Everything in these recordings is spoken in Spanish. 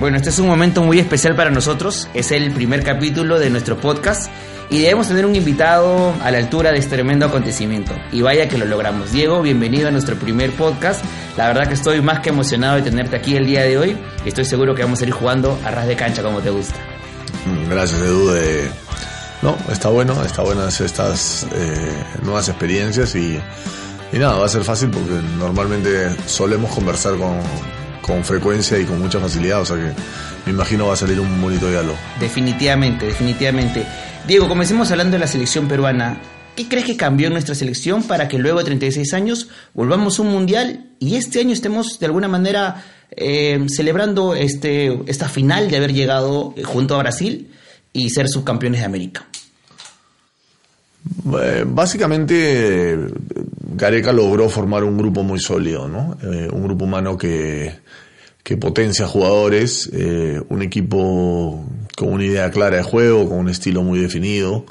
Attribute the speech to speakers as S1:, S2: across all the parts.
S1: Bueno, este es un momento muy especial para nosotros. Es el primer capítulo de nuestro podcast y debemos tener un invitado a la altura de este tremendo acontecimiento. Y vaya que lo logramos. Diego, bienvenido a nuestro primer podcast. La verdad que estoy más que emocionado de tenerte aquí el día de hoy estoy seguro que vamos a ir jugando a ras de cancha como te gusta.
S2: Mm, gracias, Edu. No, está bueno, está buenas estas eh, nuevas experiencias y, y nada, va a ser fácil porque normalmente solemos conversar con, con frecuencia y con mucha facilidad, o sea que me imagino va a salir un bonito diálogo.
S1: Definitivamente, definitivamente. Diego, comencemos hablando de la selección peruana. ¿Qué crees que cambió en nuestra selección para que luego de 36 años volvamos a un mundial y este año estemos de alguna manera eh, celebrando este, esta final de haber llegado eh, junto a Brasil y ser subcampeones de América?
S2: Eh, básicamente, Gareca logró formar un grupo muy sólido, ¿no? un grupo humano que, que potencia jugadores, eh, un equipo con una idea clara de juego, con un estilo muy definido,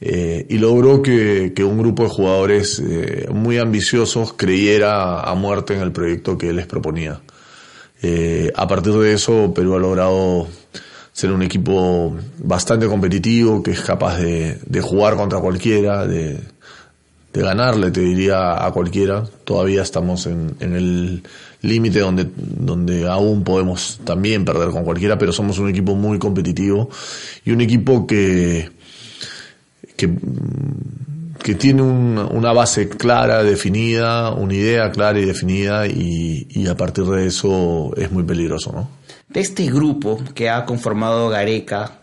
S2: eh, y logró que, un grupo de jugadores eh, muy ambiciosos creyera a muerte en el proyecto que él les proponía. a partir de eso, Perú ha logrado ser un equipo bastante competitivo, que es capaz de, jugar contra cualquiera, de, ganarle, te diría, a cualquiera. Todavía estamos en el límite donde, donde aún podemos también perder con cualquiera, pero somos un equipo muy competitivo y un equipo que, que, tiene una, base clara, definida, una idea clara y definida y a partir de eso es muy peligroso, ¿no?
S1: De este grupo que ha conformado Gareca,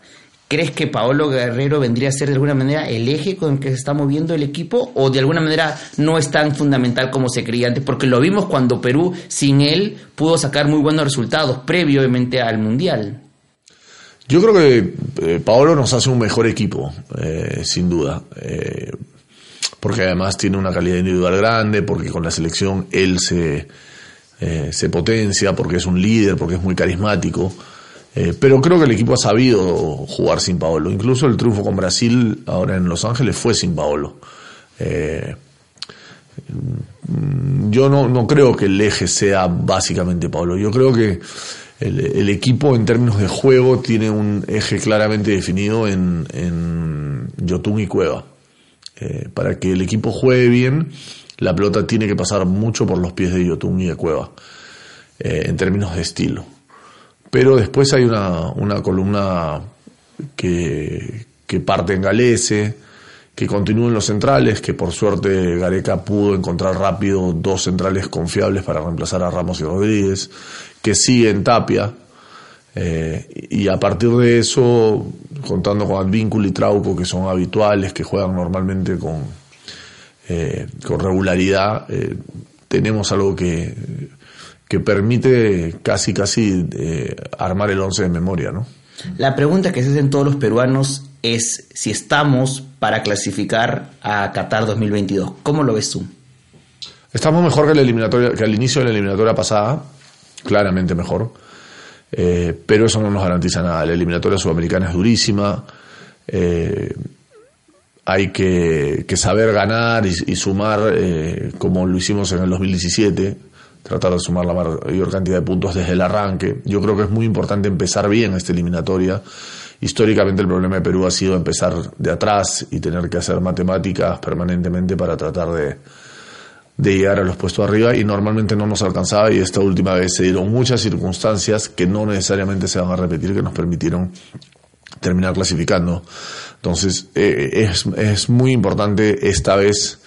S1: ¿Crees que Paolo Guerrero vendría a ser de alguna manera el eje con el que se está moviendo el equipo o de alguna manera no es tan fundamental como se creía antes? Porque lo vimos cuando Perú sin él pudo sacar muy buenos resultados previamente al Mundial.
S2: Yo creo que eh, Paolo nos hace un mejor equipo, eh, sin duda. Eh, porque además tiene una calidad individual grande, porque con la selección él se, se potencia, porque es un líder, porque es muy carismático. Eh, pero creo que el equipo ha sabido jugar sin Paolo. Incluso el triunfo con Brasil ahora en Los Ángeles fue sin Paolo. Eh, yo no, no, creo que el eje sea básicamente Paolo. Yo creo que el, equipo en términos de juego tiene un eje claramente definido en, en y Cueva. Eh, para que el equipo juegue bien, la pelota tiene que pasar mucho por los pies de Yotun y de Cueva, en términos de estilo. Pero después hay una, una columna que, que parte en Galese, que continúa en los centrales, que por suerte Gareca pudo encontrar rápido dos centrales confiables para reemplazar a Ramos y Rodríguez, que sigue en Tapia, eh, y a partir de eso, contando con Advíncula y Trauco, que son habituales, que juegan normalmente con, eh, con regularidad, eh, tenemos algo que que permite casi, casi eh, armar el once de memoria, ¿no?
S1: La pregunta que se hacen todos los peruanos es si estamos para clasificar a Qatar 2022. ¿Cómo lo ves tú?
S2: Estamos mejor que, la eliminatoria, que al inicio de la eliminatoria pasada, claramente mejor, pero eso no nos garantiza nada. La eliminatoria sudamericana es durísima, eh, hay que, saber ganar y, sumar como lo hicimos en el 2017 tratar de sumar la mayor cantidad de puntos desde el arranque. Yo creo que es muy importante empezar bien esta eliminatoria. Históricamente el problema de Perú ha sido empezar de atrás y tener que hacer matemáticas permanentemente para tratar de llegar a los puestos arriba y normalmente no nos alcanzaba y esta última vez se dieron muchas circunstancias que no necesariamente se van a repetir que nos permitieron terminar clasificando. Entonces eh, es, es muy importante esta vez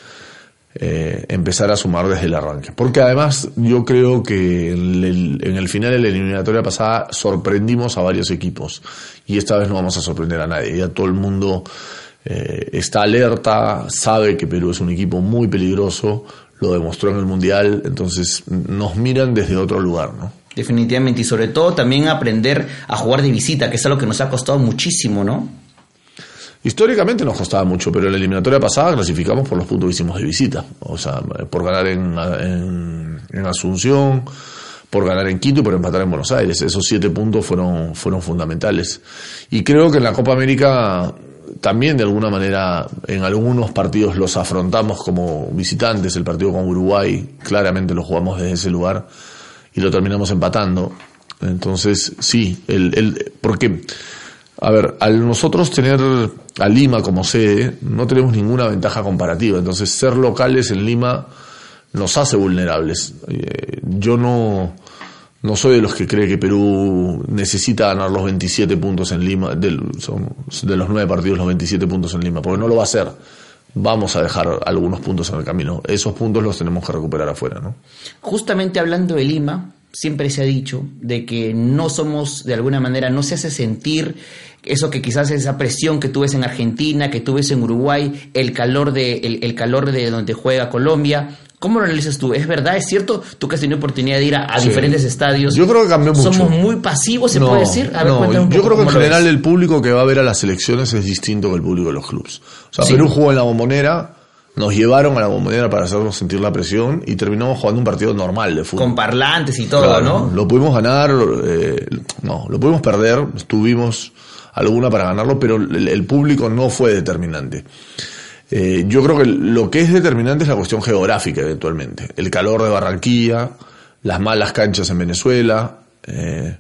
S2: eh, empezar a sumar desde el arranque. Porque además yo creo que en el, final de la eliminatoria pasada sorprendimos a varios equipos y esta vez no vamos a sorprender a nadie. Ya todo el mundo eh, está alerta, sabe que Perú es un equipo muy peligroso, lo demostró en el Mundial, entonces nos miran desde otro lugar, ¿no?
S1: Definitivamente, y sobre todo también aprender a jugar de visita, que es algo que nos ha costado muchísimo, ¿no?
S2: Históricamente nos costaba mucho, pero en la eliminatoria pasada clasificamos por los puntos que hicimos de visita. O sea, por ganar en, en, Asunción, por ganar en Quito y por empatar en Buenos Aires. Esos siete puntos fueron, fueron fundamentales. Y creo que en la Copa América también de alguna manera en algunos partidos los afrontamos como visitantes. El partido con Uruguay claramente lo jugamos desde ese lugar y lo terminamos empatando. Entonces, sí, el, el, porque, a ver, al nosotros tener a Lima como sede, no tenemos ninguna ventaja comparativa. Entonces, ser locales en Lima nos hace vulnerables. Eh, yo no, no soy de los que cree que Perú necesita ganar los 27 puntos en Lima, de, son de los nueve partidos los 27 puntos en Lima, porque no lo va a hacer. Vamos a dejar algunos puntos en el camino. Esos puntos los tenemos que recuperar afuera, ¿no?
S1: Justamente hablando de Lima, siempre se ha dicho de que no somos, de alguna manera, no se hace sentir eso que quizás esa presión que tú ves en Argentina, que tú ves en Uruguay, el calor de, el, el calor de donde juega Colombia, ¿Cómo lo analizas tú? ¿Es verdad? ¿Es cierto? Tú que has tenido oportunidad de ir a, a sí. diferentes estadios.
S2: Yo creo que cambió mucho.
S1: ¿Somos muy pasivos, se
S2: no,
S1: puede decir?
S2: A ver, no, yo creo que en general el público que va a ver a las elecciones es distinto que el público de los clubes. O sea, sí. Perú jugó en la bombonera, nos llevaron a la bombonera para hacernos sentir la presión y terminamos jugando un partido normal de fútbol.
S1: Con parlantes y todo,
S2: claro,
S1: ¿no?
S2: Lo pudimos ganar, eh, no, lo pudimos perder, tuvimos alguna para ganarlo, pero el, el público no fue determinante. Eh, yo creo que lo que es determinante es la cuestión geográfica eventualmente. El calor de Barranquilla, las malas canchas en Venezuela eh,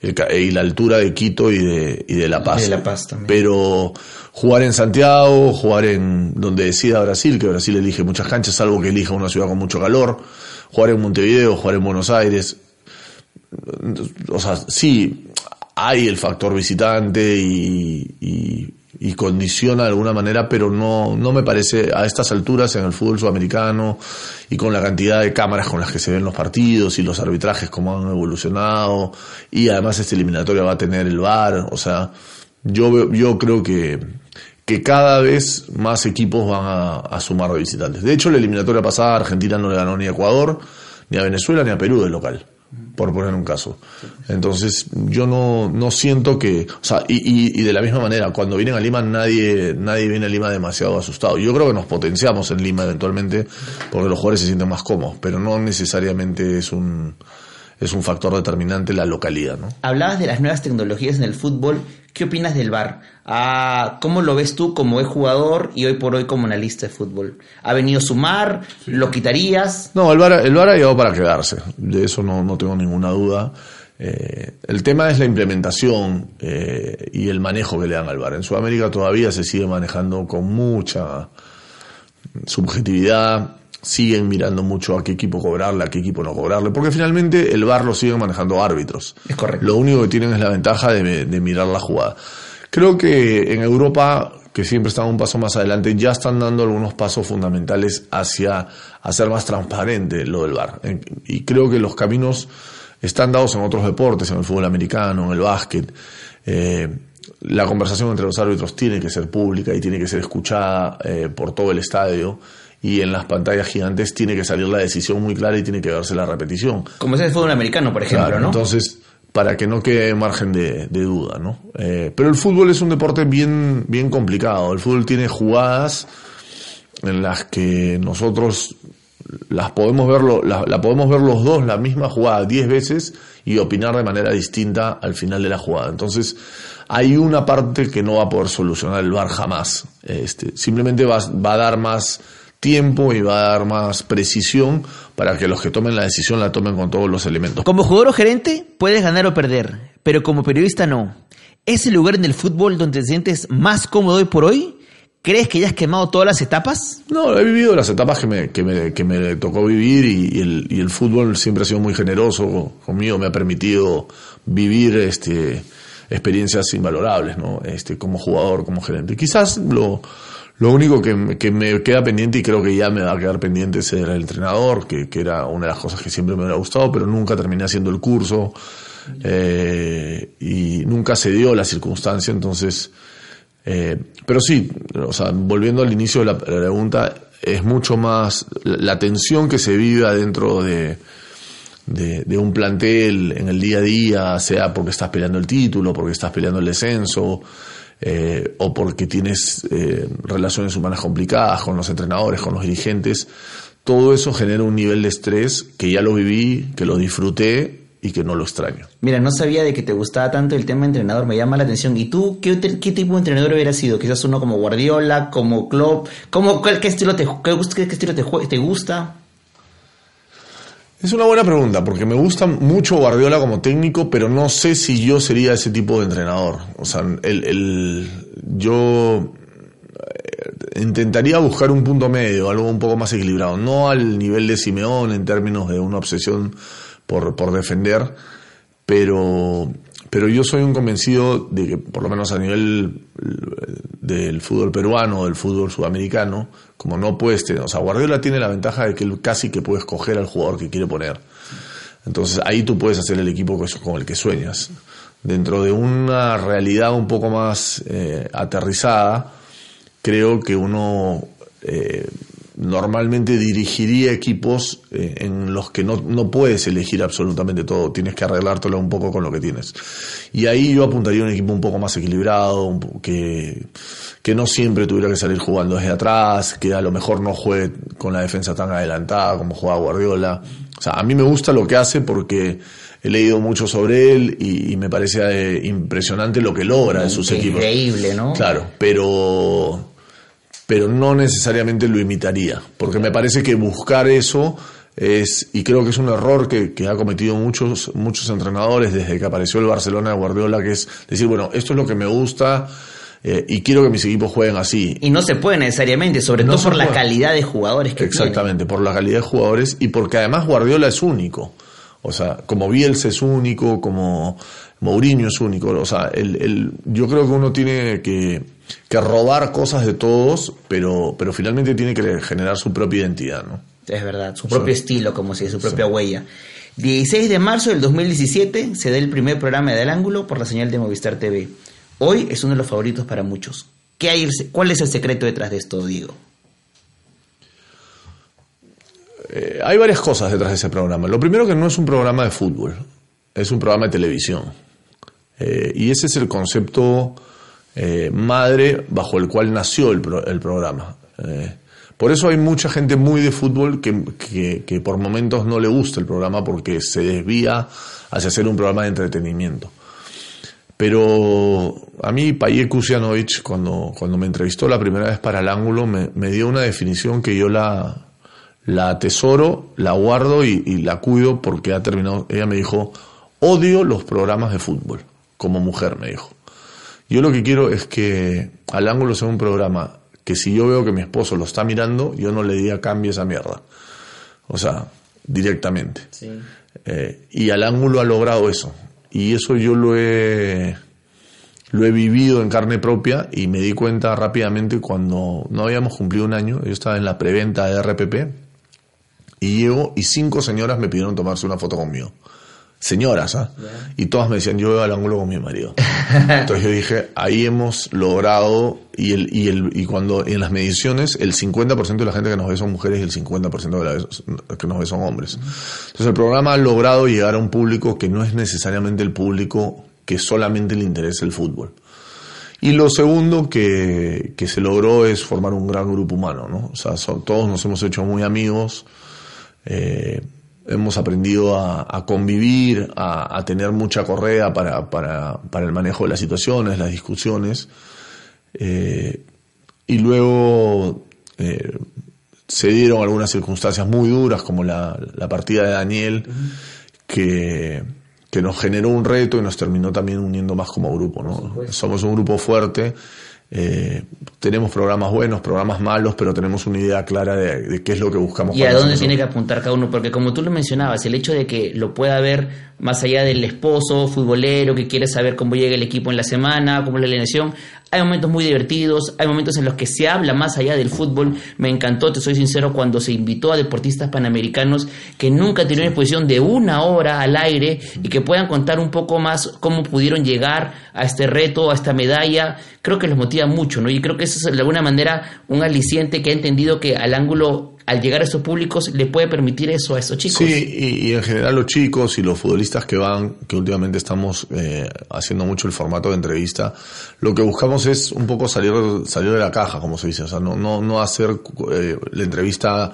S2: el, y la altura de Quito y de, y de La Paz.
S1: De La Paz también.
S2: Pero jugar en Santiago, jugar en donde decida Brasil, que Brasil elige muchas canchas, salvo que elija una ciudad con mucho calor, jugar en Montevideo, jugar en Buenos Aires. O sea, sí, hay el factor visitante y, y y condiciona de alguna manera, pero no, no me parece a estas alturas en el fútbol sudamericano y con la cantidad de cámaras con las que se ven los partidos y los arbitrajes como han evolucionado y además esta eliminatoria va a tener el VAR, o sea, yo, yo creo que, que cada vez más equipos van a, a sumar visitantes. De hecho, la eliminatoria pasada Argentina no le ganó ni a Ecuador, ni a Venezuela, ni a Perú de local por poner un caso. Entonces, yo no, no siento que, o sea, y, y, y, de la misma manera, cuando vienen a Lima, nadie, nadie viene a Lima demasiado asustado. Yo creo que nos potenciamos en Lima eventualmente, porque los jugadores se sienten más cómodos, pero no necesariamente es un, es un factor determinante la localidad, ¿no?
S1: Hablabas de las nuevas tecnologías en el fútbol. ¿Qué opinas del VAR? Ah, ¿Cómo lo ves tú como jugador y hoy por hoy como analista de fútbol? ¿Ha venido a sumar? Sí. ¿Lo quitarías?
S2: No, el VAR, el VAR ha llegado para quedarse. De eso no, no tengo ninguna duda. Eh, el tema es la implementación eh, y el manejo que le dan al VAR. En Sudamérica todavía se sigue manejando con mucha subjetividad siguen mirando mucho a qué equipo cobrarle, a qué equipo no cobrarle, porque finalmente el VAR lo siguen manejando árbitros.
S1: Es correcto.
S2: Lo único que tienen es la ventaja de, de mirar la jugada. Creo que en Europa, que siempre están un paso más adelante, ya están dando algunos pasos fundamentales hacia hacer más transparente lo del VAR. Y creo que los caminos están dados en otros deportes, en el fútbol americano, en el básquet. Eh, la conversación entre los árbitros tiene que ser pública y tiene que ser escuchada eh, por todo el estadio y en las pantallas gigantes tiene que salir la decisión muy clara y tiene que verse la repetición.
S1: Como es el fútbol americano, por ejemplo,
S2: claro,
S1: ¿no?
S2: Entonces, para que no quede margen de, de duda, ¿no? Eh, pero el fútbol es un deporte bien, bien complicado. El fútbol tiene jugadas en las que nosotros las podemos ver, la, la podemos ver los dos, la misma jugada, diez veces y opinar de manera distinta al final de la jugada. Entonces, hay una parte que no va a poder solucionar el VAR jamás. Este, simplemente va, va a dar más tiempo y va a dar más precisión para que los que tomen la decisión la tomen con todos los elementos.
S1: Como jugador o gerente puedes ganar o perder, pero como periodista no. ¿Es el lugar en el fútbol donde te sientes más cómodo hoy por hoy? ¿Crees que ya has quemado todas las etapas?
S2: No, he vivido las etapas que me, que me, que me tocó vivir y, y, el, y el fútbol siempre ha sido muy generoso conmigo, me ha permitido vivir este, experiencias invalorables, ¿no? Este, como jugador, como gerente. Quizás lo, lo único que, que, me queda pendiente, y creo que ya me va a quedar pendiente, es el entrenador, que, que, era una de las cosas que siempre me hubiera gustado, pero nunca terminé haciendo el curso eh, y nunca se dio la circunstancia, entonces... Eh, pero sí, o sea, volviendo al inicio de la pregunta, es mucho más la tensión que se vive adentro de, de, de, un plantel en el día a día, sea porque estás peleando el título, porque estás peleando el descenso, eh, o porque tienes eh, relaciones humanas complicadas con los entrenadores, con los dirigentes, todo eso genera un nivel de estrés que ya lo viví, que lo disfruté y que no lo extraño.
S1: Mira, no sabía de que te gustaba tanto el tema entrenador, me llama la atención. ¿Y tú qué, tipo de entrenador hubieras sido? Quizás uno como Guardiola, como Klopp, como, ¿qué estilo te, qué estilo te, te gusta?
S2: Es una buena pregunta, porque me gusta mucho Guardiola como técnico, pero no sé si yo sería ese tipo de entrenador. O sea, el, el, yo eh, intentaría buscar un punto medio, algo un poco más equilibrado, no al nivel de Simeón en términos de una obsesión por, por defender, pero, pero yo soy un convencido de que, por lo menos a nivel del fútbol peruano, del fútbol sudamericano, como no puedes tener, o sea, Guardiola tiene la ventaja de que él casi que puede escoger al jugador que quiere poner. Entonces ahí tú puedes hacer el equipo con el que sueñas. Dentro de una realidad un poco más eh, aterrizada, creo que uno eh, normalmente dirigiría equipos eh, en los que no, no, puedes elegir absolutamente todo, tienes que arreglártelo un poco con lo que tienes. Y ahí yo apuntaría a un equipo un poco más equilibrado, que, que no siempre tuviera que salir jugando desde atrás, que a lo mejor no juegue con la defensa tan adelantada como juega Guardiola. O sea, a mí me gusta lo que hace porque he leído mucho sobre él y, me parece eh, impresionante lo que logra en sus equipos.
S1: Increíble, ¿no?
S2: Claro, pero pero no necesariamente lo imitaría, porque me parece que buscar eso es, y creo que es un error que, que ha cometido muchos, muchos entrenadores desde que apareció el Barcelona de Guardiola, que es decir, bueno, esto es lo que me gusta, eh, y quiero que mis equipos jueguen así.
S1: Y no se puede necesariamente, sobre todo por la calidad de jugadores que
S2: Exactamente, por la calidad de jugadores y porque además Guardiola es único. O sea, como Bielsa es único, como Mourinho es único. O sea, el, el, yo creo que uno tiene que, que robar cosas de todos, pero, pero finalmente tiene que generar su propia identidad, ¿no?
S1: Es verdad, su propio estilo, como si su propia huella. 16 de marzo del 2017 se da el primer programa de Al Ángulo por la señal de Movistar TV. Hoy es uno de los favoritos para muchos. ¿Qué hay, ¿Cuál es el secreto detrás de esto, Diego?
S2: Eh, hay varias cosas detrás de ese programa. Lo primero que no es un programa de fútbol, es un programa de televisión. Eh, y ese es el concepto eh, madre bajo el cual nació el, el programa. Eh, por eso hay mucha gente muy de fútbol que, que, por momentos no le gusta el programa porque se desvía hacia ser un programa de entretenimiento. Pero a mí Paye Kusianovic, cuando, cuando me entrevistó la primera vez para el ángulo, me, me dio una definición que yo la, la atesoro, la guardo y, la cuido porque ha terminado. Ella me dijo, odio los programas de fútbol, como mujer me dijo. Yo lo que quiero es que al ángulo sea un programa que si yo veo que mi esposo lo está mirando, yo no le diga cambie esa mierda. O sea, directamente. Eh, y al ángulo ha logrado eso. Y eso yo lo he, lo he vivido en carne propia y me di cuenta rápidamente cuando no habíamos cumplido un año. Yo estaba en la preventa de RPP y llego y cinco señoras me pidieron tomarse una foto conmigo señoras, ¿ah? Y todas me decían, yo veo al ángulo con mi marido. Entonces yo dije, ahí hemos logrado, y, el, y, el, y cuando en las mediciones, el 50% de la gente que nos ve son mujeres y el 50% de la que nos ve son hombres. Entonces el programa ha logrado llegar a un público que no es necesariamente el público que solamente le interesa el fútbol. Y lo segundo que, que se logró es formar un gran grupo humano, ¿no? O sea, todos nos hemos hecho muy amigos. Eh, hemos aprendido a, convivir, a, tener mucha correa para, para, para, el manejo de las situaciones, las discusiones. Eh, y luego eh, se dieron algunas circunstancias muy duras, como la, la partida de Daniel, que, que, nos generó un reto y nos terminó también uniendo más como grupo. ¿no? Somos un grupo fuerte eh, tenemos programas buenos, programas malos, pero tenemos una idea clara de, qué es lo que buscamos.
S1: Y a dónde tiene que apuntar cada uno, porque como tú lo mencionabas, el hecho de que lo pueda ver más allá del esposo futbolero que quiere saber cómo llega el equipo en la semana, cómo es la alineación, hay momentos muy divertidos, hay momentos en los que se habla más allá del fútbol. Me encantó, te soy sincero, cuando se invitó a deportistas panamericanos que nunca tuvieron exposición de una hora al aire y que puedan contar un poco más cómo pudieron llegar a este reto, a esta medalla. Creo que los motiva mucho, ¿no? Y creo que eso es de alguna manera un aliciente que ha entendido que al ángulo al llegar a esos públicos le puede permitir eso a esos chicos.
S2: Sí, y, en general los chicos y los futbolistas que van, que últimamente estamos eh, haciendo mucho el formato de entrevista, lo que buscamos es un poco salir, salir de la caja, como se dice, o sea, no, no, no hacer eh, la entrevista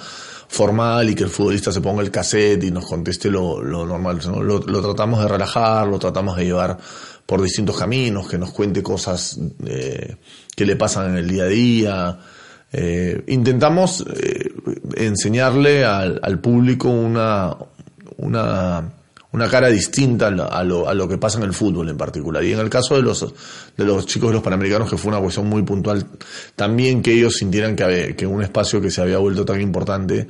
S2: formal y que el futbolista se ponga el cassette y nos conteste lo, normal, ¿no? lo, lo, tratamos de relajar, lo tratamos de llevar por distintos caminos, que nos cuente cosas eh, que le pasan en el día a día, eh, intentamos eh, enseñarle al, público una, una, cara distinta a lo, a lo, que pasa en el fútbol en particular. Y en el caso de los, de los chicos de los Panamericanos, que fue una cuestión muy puntual, también que ellos sintieran que, que un espacio que se había vuelto tan importante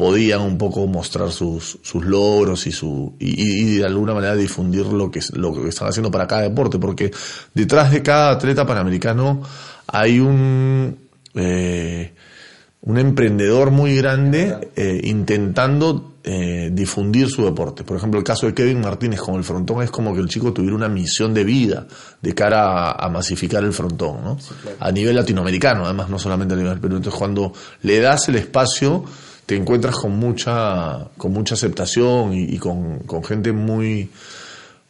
S2: podían un poco mostrar sus, sus logros y, su, y, de alguna manera difundir lo que, lo que están haciendo para cada deporte, porque detrás de cada atleta panamericano hay un, eh, un emprendedor muy grande eh, intentando eh, difundir su deporte. Por ejemplo, el caso de Kevin Martínez con el frontón es como que el chico tuviera una misión de vida de cara a, masificar el frontón, ¿no? A nivel latinoamericano, además, no solamente a nivel Perú. Entonces, cuando le das el espacio, te encuentras con mucha, con mucha aceptación y, con, con, gente muy,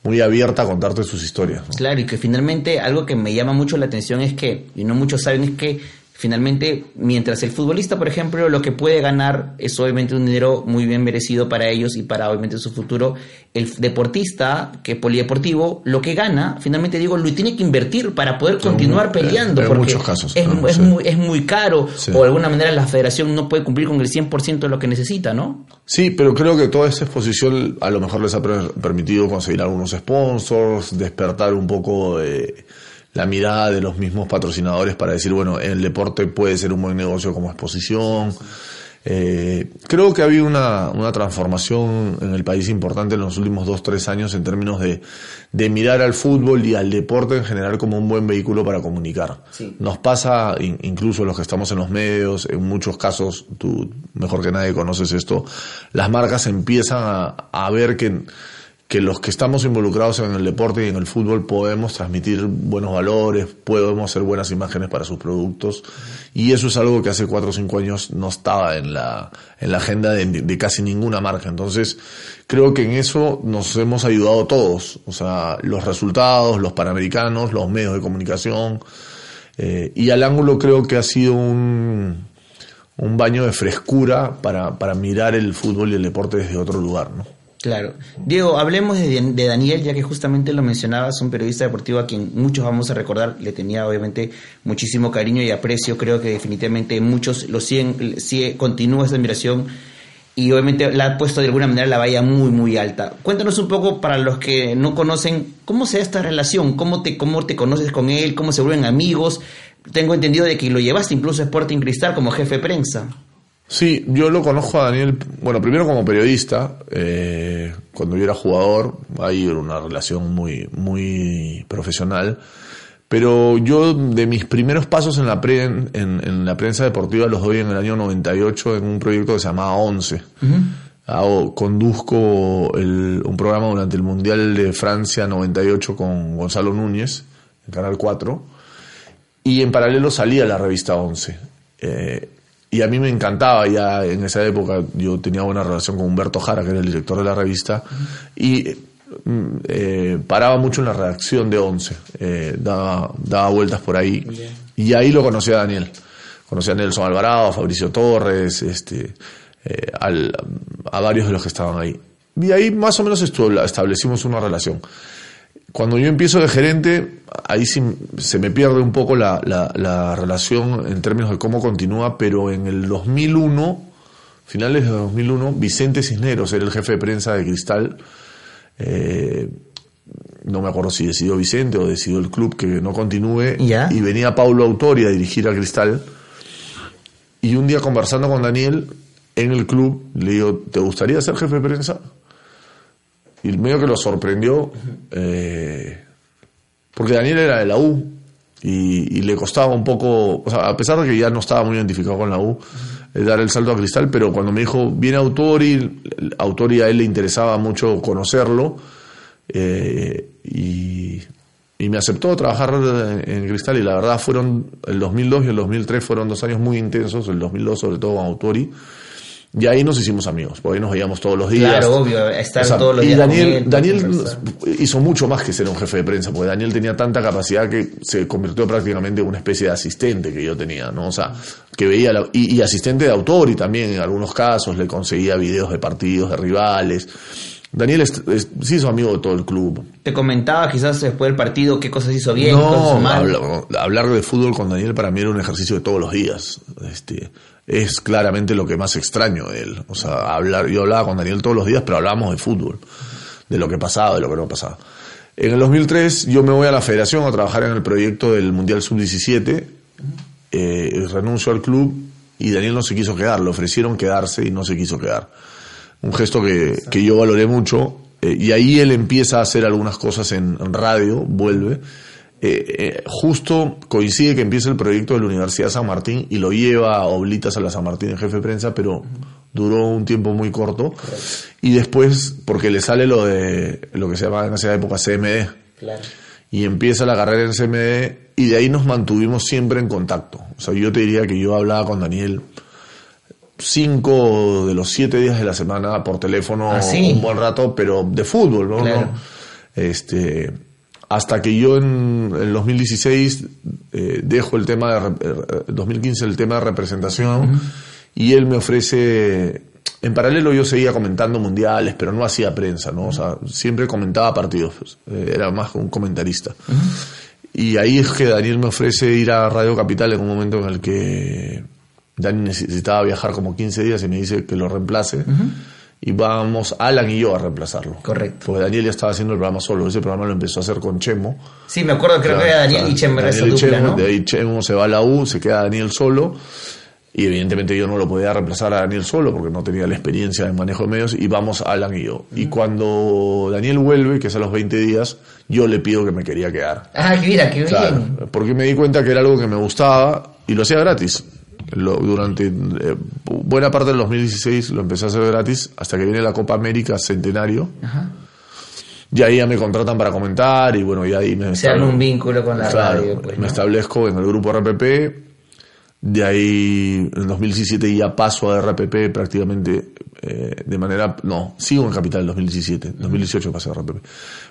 S2: muy abierta a contarte sus historias.
S1: Claro, y que finalmente algo que me llama mucho la atención es que, y no muchos saben, es que Finalmente, mientras el futbolista, por ejemplo, lo que puede ganar es obviamente un dinero muy bien merecido para ellos y para obviamente su futuro, el deportista, que es polideportivo, lo que gana, finalmente digo, lo tiene que invertir para poder continuar peleando. porque
S2: muchos casos.
S1: Es, muy, es muy caro o de alguna manera la federación no puede cumplir con el 100% de lo que necesita, ¿no?
S2: Sí, pero creo que toda esa exposición a lo mejor les ha permitido conseguir algunos sponsors, despertar un poco de la mirada de los mismos patrocinadores para decir, bueno, el deporte puede ser un buen negocio como exposición. Eh, creo que ha habido una, una, transformación en el país importante en los últimos dos, tres años en términos de, de mirar al fútbol y al deporte en general como un buen vehículo para comunicar. Nos pasa, incluso los que estamos en los medios, en muchos casos, tú mejor que nadie conoces esto, las marcas empiezan a, a ver que que los que estamos involucrados en el deporte y en el fútbol podemos transmitir buenos valores, podemos hacer buenas imágenes para sus productos y eso es algo que hace cuatro o cinco años no estaba en la, en la agenda de, casi ninguna marca. Entonces creo que en eso nos hemos ayudado todos, o sea, los resultados, los panamericanos, los medios de comunicación eh, y al ángulo creo que ha sido un, un baño de frescura para, para mirar el fútbol y el deporte desde otro lugar, ¿no?
S1: Claro. Diego, hablemos de, Daniel, ya que justamente lo mencionabas, un periodista deportivo a quien muchos vamos a recordar, le tenía obviamente muchísimo cariño y aprecio, creo que definitivamente muchos lo siguen, sigue, continúa esa admiración y obviamente la ha puesto de alguna manera la valla muy, muy alta. Cuéntanos un poco para los que no conocen, ¿cómo se da esta relación? ¿Cómo te, cómo te conoces con él? ¿Cómo se vuelven amigos? Tengo entendido de que lo llevaste incluso a Sporting Cristal como jefe de prensa.
S2: Sí, yo lo conozco a Daniel, bueno, primero como periodista, eh, cuando yo era jugador, ahí era una relación muy, muy profesional, pero yo de mis primeros pasos en la, en, la prensa deportiva los doy en el año 98 en un proyecto que se llamaba Once. conduzco un programa durante el Mundial de Francia 98 con Gonzalo Núñez, en Canal 4, y en paralelo salía la revista Once. Eh, y a mí me encantaba ya en esa época, yo tenía buena relación con Humberto Jara, que era el director de la revista, y mm, eh, paraba mucho en la redacción de Once, eh, daba, daba vueltas por ahí, y ahí lo conocí a Daniel. Conocí a Nelson Alvarado, a Fabricio Torres, este, eh, al, a varios de los que estaban ahí. Y ahí más o menos establecimos una relación. Cuando yo empiezo de gerente, ahí sí se me pierde un poco la, la, relación en términos de cómo continúa, pero en el 2001, finales de 2001, Vicente Cisneros era el jefe de prensa de Cristal. Eh, no me acuerdo si decidió Vicente o decidió el club que no continúe. Y venía Paulo Autori a dirigir a Cristal. Y un día conversando con Daniel en el club, le digo, ¿te gustaría ser jefe de prensa? Y medio que lo sorprendió, eh, porque Daniel era de la U y, le costaba un poco, o sea, a pesar de que ya no estaba muy identificado con la U, eh, dar el salto a Cristal, pero cuando me dijo, viene Autori, Autori a él le interesaba mucho conocerlo, eh, y, me aceptó trabajar en Cristal y la verdad fueron, el 2002 y el 2003 fueron dos años muy intensos, el 2002 sobre todo con Autori, y ahí nos hicimos amigos, porque ahí nos veíamos todos los días.
S1: Claro, obvio, estar todos los
S2: días. Y Daniel, Daniel hizo mucho más que ser un jefe de prensa, porque Daniel tenía tanta capacidad que se convirtió prácticamente en una especie de asistente que yo tenía, ¿no? O sea, que veía, y, asistente de autor, y también en algunos casos le conseguía videos de partidos de rivales. Daniel es, sí hizo amigo de todo el club.
S1: Te comentaba quizás después del partido qué cosas hizo bien,
S2: no, Hablar, hablar de fútbol con Daniel para mí era un ejercicio de todos los días. Este, es claramente lo que más extraño de él. O sea, hablar, yo hablaba con Daniel todos los días, pero hablábamos de fútbol, de lo que pasaba, de lo que no pasaba. En el 2003 yo me voy a la federación a trabajar en el proyecto del Mundial Sub-17, eh, renuncio al club y Daniel no se quiso quedar, le ofrecieron quedarse y no se quiso quedar. Un gesto que, que yo valoré mucho eh, y ahí él empieza a hacer algunas cosas en, en radio, vuelve. Eh, eh, justo coincide que empieza el proyecto de la Universidad San Martín y lo lleva a Oblitas a la San Martín en jefe de prensa, pero duró un tiempo muy corto. Y después, porque le sale lo de lo que se llamaba en esa época CMD.
S1: Claro.
S2: Y empieza la carrera en CMD y de ahí nos mantuvimos siempre en contacto. O sea, yo te diría que yo hablaba con Daniel cinco de los siete días de la semana por teléfono
S1: ¿Ah, sí?
S2: un buen rato, pero de fútbol, ¿no?
S1: Claro.
S2: ¿no? Este, hasta que yo en el 2016 eh, dejo el tema de, rep- eh, 2015 el tema de representación y él me ofrece, en paralelo yo seguía comentando mundiales, pero no hacía prensa, ¿no? O sea, siempre comentaba partidos, pues, eh, era más un comentarista. Y ahí es que Daniel me ofrece ir a Radio Capital en un momento en el que Dani necesitaba viajar como 15 días y me dice que lo reemplace. Y vamos Alan y yo a reemplazarlo.
S1: Correcto.
S2: Porque Daniel ya estaba haciendo el programa solo. Ese programa lo empezó a hacer con Chemo.
S1: Sí, me acuerdo, creo que era Daniel y Chember esa
S2: Daniel y
S1: dupla,
S2: Chemo,
S1: ¿no?
S2: De ahí Chemo se va a la U, se queda Daniel solo. Y evidentemente yo no lo podía reemplazar a Daniel solo porque no tenía la experiencia en manejo de medios. Y vamos Alan y yo. Y cuando Daniel vuelve, que es a los 20 días, yo le pido que me quería quedar.
S1: Ah, mira, qué
S2: Claro,
S1: bien.
S2: porque me di cuenta que era algo que me gustaba y lo hacía gratis. Lo- durante eh, buena parte del 2016 lo empecé a hacer gratis hasta que viene la Copa América Centenario.
S1: Ajá.
S2: Y ahí ya me contratan para comentar y bueno, y ahí me
S1: Se un vínculo con la
S2: Claro,
S1: radio. Pues,
S2: me establezco en el grupo RPP. De ahí, en 2017 ya paso a RPP prácticamente eh, de manera... No, sigo en Capital en 2017. En 2018 pasé a RPP.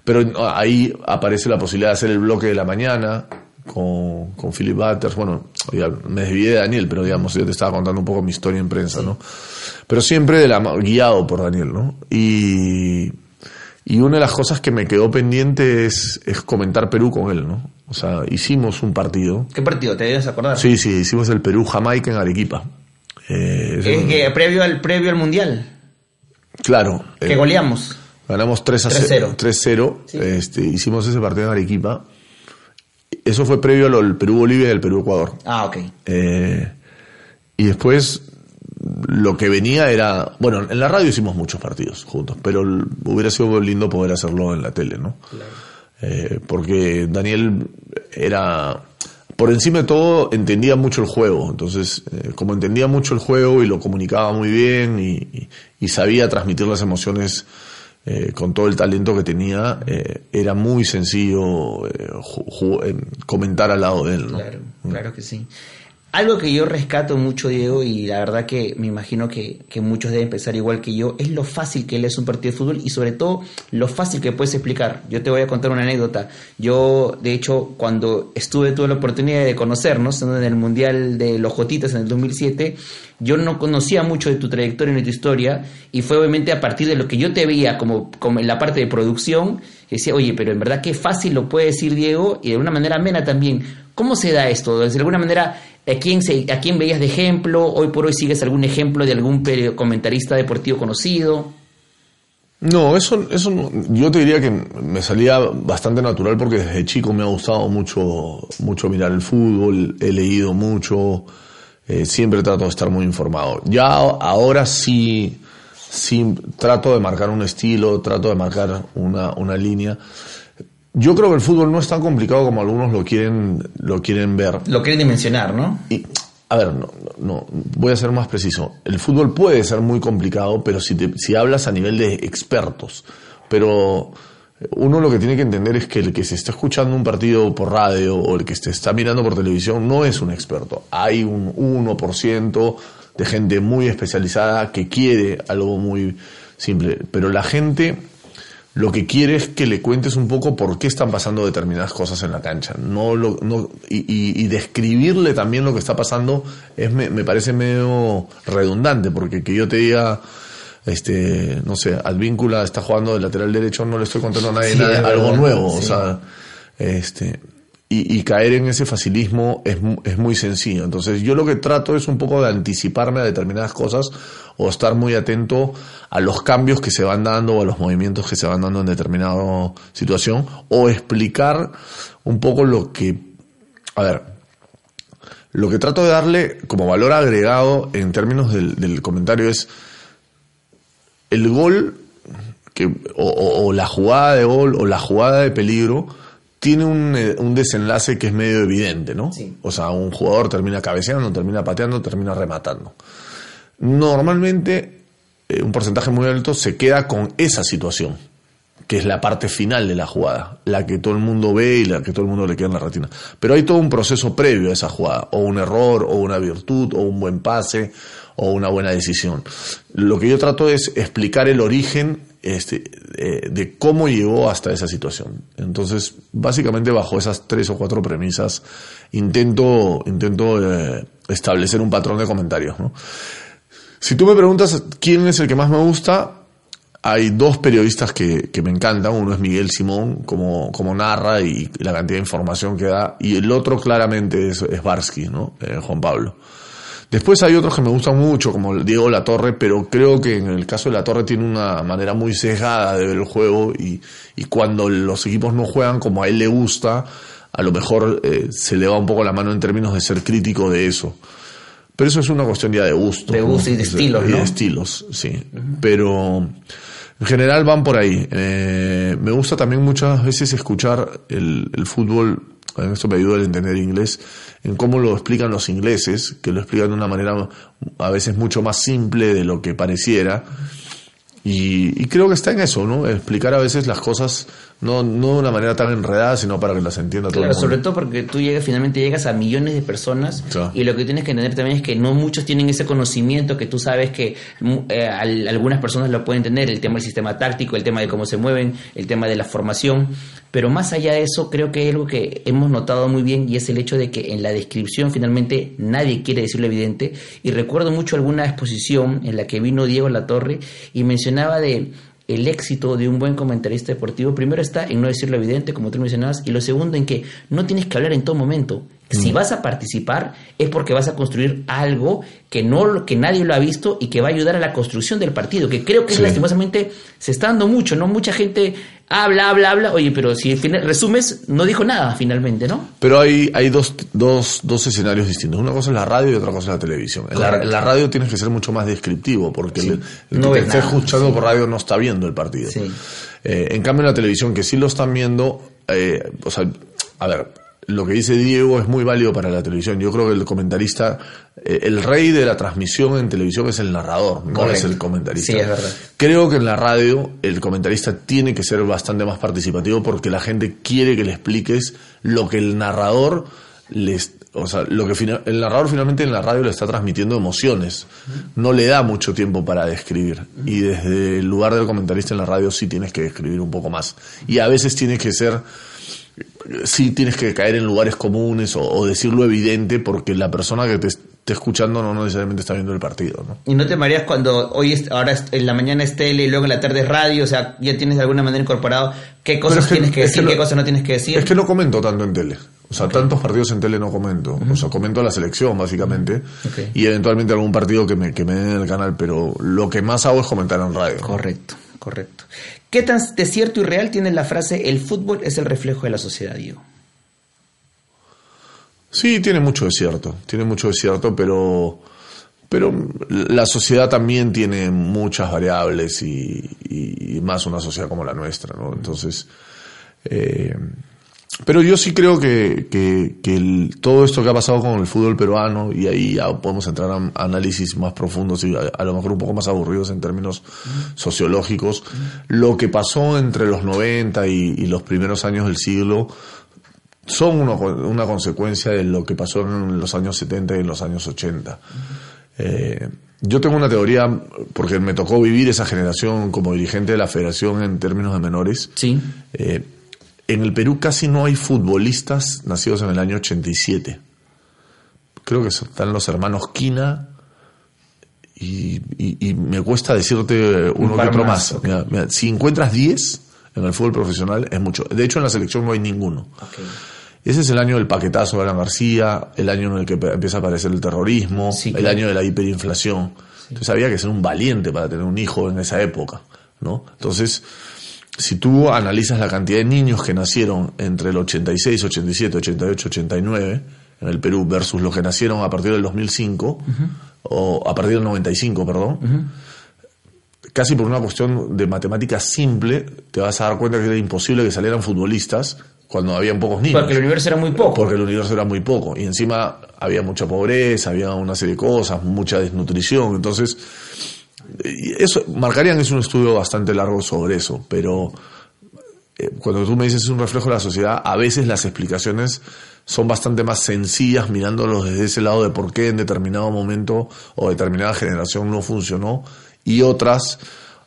S2: Pero ahí aparece la posibilidad de hacer el bloque de la mañana con, con Philip Butters. Bueno, ya me desvié de Daniel, pero digamos, yo te estaba contando un poco mi historia en prensa, ¿no? Pero siempre de la, guiado por Daniel, ¿no? Y... Y una de las cosas que me quedó pendiente es, es comentar Perú con él, ¿no? O sea, hicimos un partido.
S1: ¿Qué partido? ¿Te debes acordar?
S2: Sí, sí, hicimos el Perú-Jamaica en Arequipa. Eh,
S1: Es que previo al, previo al Mundial,
S2: claro.
S1: que
S2: eh,
S1: goleamos.
S2: ganamos 3 a
S1: 3-0.
S2: 0. 3-0.
S1: Sí.
S2: Este, hicimos ese partido en Arequipa. Eso fue previo al Perú-Bolivia y del Perú-Ecuador.
S1: Ah, ok.
S2: Eh, y después lo que venía era, bueno, en la radio hicimos muchos partidos juntos, pero hubiera sido lindo poder hacerlo en la tele, ¿no? Eh, porque Daniel era, por encima de todo, entendía mucho el juego, entonces, eh, como entendía mucho el juego y lo comunicaba muy bien y, y- y sabía transmitir las emociones eh, con todo el talento que tenía, eh, era muy sencillo eh, eh, comentar al lado de él, ¿no?
S1: Claro, claro que sí. Algo que yo rescato mucho, Diego, y la verdad que me imagino que, que muchos deben pensar igual que yo, es lo fácil que él es un partido de fútbol y sobre todo lo fácil que puedes explicar. Yo te voy a contar una anécdota. Yo, de hecho, cuando estuve, tuve la oportunidad de conocernos en el Mundial de los Jotitas en el 2007, yo no conocía mucho de tu trayectoria ni de tu historia y fue obviamente a partir de lo que yo te veía como, como en la parte de producción, que decía, oye, pero en verdad qué fácil lo puede decir Diego y de una manera amena también. ¿Cómo se da esto? De alguna manera, ¿a quién, se, ¿a quién veías de ejemplo? ¿Hoy por hoy sigues algún ejemplo de algún comentarista deportivo conocido?
S2: No, eso, eso yo te diría que me salía bastante natural porque desde chico me ha gustado mucho, mucho mirar el fútbol, he leído mucho, eh, siempre trato de estar muy informado. Ya ahora sí, sí trato de marcar un estilo, trato de marcar una, una línea. Yo creo que el fútbol no es tan complicado como algunos lo quieren, lo quieren ver.
S1: Lo quieren dimensionar, ¿no?
S2: Y, a ver, no, no, voy a ser más preciso. El fútbol puede ser muy complicado, pero si, te- si hablas a nivel de expertos. Pero uno lo que tiene que entender es que el que se está escuchando un partido por radio o el que se está mirando por televisión no es un experto. Hay un 1% de gente muy especializada que quiere algo muy simple. Pero la gente lo que quiere es que le cuentes un poco por qué están pasando determinadas cosas en la cancha. No lo, no, y, y- y describirle también lo que está pasando es, me, me parece medio redundante, porque que yo te diga, este, no sé, Advíncula está jugando de lateral derecho, no le estoy contando a nadie
S1: Sí,
S2: nada, algo nuevo. O sea, este, y, caer en ese facilismo es, es, muy sencillo. Entonces yo lo que trato es un poco de anticiparme a determinadas cosas o estar muy atento a los cambios que se van dando o a los movimientos que se van dando en determinada situación o explicar un poco lo que, a ver, lo que trato de darle como valor agregado en términos del, comentario es el gol que, o, o la jugada de gol o la jugada de peligro tiene un, eh, un, desenlace que es medio evidente, ¿no? O sea, un jugador termina cabeceando, termina pateando, termina rematando. Normalmente, eh, un porcentaje muy alto se queda con esa situación, que es la parte final de la jugada, la que todo el mundo ve y la que todo el mundo le queda en la retina. Pero hay todo un proceso previo a esa jugada, o un error, o una virtud, o un buen pase, o una buena decisión. Lo que yo trato es explicar el origen este, eh, de cómo llegó hasta esa situación. Entonces, básicamente bajo esas tres o cuatro premisas, intento, intento eh, establecer un patrón de comentarios. Si tú me preguntas quién es el que más me gusta, hay dos periodistas que, que me encantan. Uno es Miguel Simón, como, como narra y, la cantidad de información que da, y el otro claramente es, es Barsky, ¿no? Eh, Juan Pablo. Después hay otros que me gustan mucho, como Diego La Torre, pero creo que en el caso de La Torre tiene una manera muy sesgada de ver el juego y, y cuando los equipos no juegan como a él le gusta, a lo mejor eh, se le va un poco la mano en términos de ser crítico de eso. Pero eso es una cuestión ya de gusto.
S1: De gusto y de estilos, ¿no?
S2: de estilos, sí. Pero en general van por ahí. Eh, me gusta también muchas veces escuchar el, el fútbol esto me ayuda a entender inglés, en cómo lo explican los ingleses, que lo explican de una manera a veces mucho más simple de lo que pareciera. Y, creo que está en eso, ¿no? Explicar a veces las cosas no, no de una manera tan enredada, sino para que las entienda todo el mundo.
S1: sobre todo porque tú llegas, finalmente llegas a millones de personas y lo que tienes que entender también es que no muchos tienen ese conocimiento que tú sabes que eh, algunas personas lo pueden tener, el tema del sistema táctico, el tema de cómo se mueven, el tema de la formación, pero más allá de eso creo que hay algo que hemos notado muy bien y es el hecho de que en la descripción finalmente nadie quiere decir lo evidente. Y recuerdo mucho alguna exposición en la que vino Diego Latorre y mencionaba de el éxito de un buen comentarista deportivo, primero está en no decir lo evidente, como tú mencionabas, y lo segundo en que no tienes que hablar en todo momento. Si mm. vas a participar es porque vas a construir algo que no que nadie lo ha visto y que va a ayudar a la construcción del partido, que creo que lastimosamente se está dando mucho, ¿no? Mucha gente habla, habla, habla, oye, pero si resumes, no dijo nada finalmente, ¿no?
S2: Pero hay, hay dos, dos, dos escenarios distintos. Una cosa es la radio y otra cosa es la televisión. En la, radio tienes que ser mucho más descriptivo, porque el, que esté escuchando por radio no está viendo el partido. Eh, en cambio, en la televisión, que sí lo están viendo, eh, o sea, a ver, lo que dice Diego es muy válido para la televisión. Yo creo que el comentarista, eh, el rey de la transmisión en televisión es el narrador, no es el comentarista.
S1: Sí, es verdad.
S2: Creo que en la radio el comentarista tiene que ser bastante más participativo porque la gente quiere que le expliques lo que el narrador les o sea, lo que el narrador finalmente en la radio le está transmitiendo emociones, no le da mucho tiempo para describir. Y desde el lugar del comentarista en la radio sí tienes que describir un poco más. Y a veces tienes que ser sí tienes que caer en lugares comunes o, decir lo evidente porque la persona que te esté escuchando no necesariamente está viendo el partido. ¿no?
S1: Y no te mareas cuando hoy es, ahora en la mañana es tele y luego en la tarde es radio, o sea, ya tienes de alguna manera incorporado qué cosas tienes que decir, qué cosas no tienes que decir.
S2: Es que no comento tanto en tele. O sea, tantos partidos en tele no comento. O sea, comento la selección, básicamente. Y eventualmente algún partido que me, que me den en el canal. Pero lo que más hago es comentar en radio.
S1: Correcto, correcto. ¿Qué tan de cierto y real tiene la frase el fútbol es el reflejo de la sociedad, Diego?
S2: Sí, tiene mucho de cierto, tiene mucho de cierto, pero, pero la sociedad también tiene muchas variables y, más una sociedad como la nuestra, ¿no? Entonces, eh, pero yo sí creo que, que, todo esto que ha pasado con el fútbol peruano, y ahí ya podemos entrar a análisis más profundos y a, lo mejor un poco más aburridos en términos sociológicos, lo que pasó entre los 90 y, los primeros años del siglo son una, consecuencia de lo que pasó en los años 70 y en los años 80. Eh, yo tengo una teoría, porque me tocó vivir esa generación como dirigente de la federación en términos de menores.
S1: Sí.
S2: Eh, en el Perú casi no hay futbolistas nacidos en el año 87. Creo que están los hermanos Quina y, me cuesta decirte uno que otro más. si encuentras 10 en el fútbol profesional es mucho. De hecho, en la selección no hay ninguno. Ese es el año del paquetazo de Alan García, el año en el que empieza a aparecer el terrorismo, el año de la hiperinflación. Entonces había que ser un valiente para tener un hijo en esa época, ¿no? Entonces, si tú analizas la cantidad de niños que nacieron entre el 86, 87, 88, 89 en el Perú versus los que nacieron a partir del 2005, o a partir del 95, perdón, casi por una cuestión de matemática simple, te vas a dar cuenta que era imposible que salieran futbolistas cuando habían pocos niños.
S1: Porque el universo era muy poco.
S2: Porque el universo era muy poco. Y encima había mucha pobreza, había una serie de cosas, mucha desnutrición. Entonces, eso, Marcarían es un estudio bastante largo sobre eso, pero eh, cuando tú me dices es un reflejo de la sociedad, a veces las explicaciones son bastante más sencillas mirándolo desde ese lado de por qué en determinado momento o determinada generación no funcionó y otras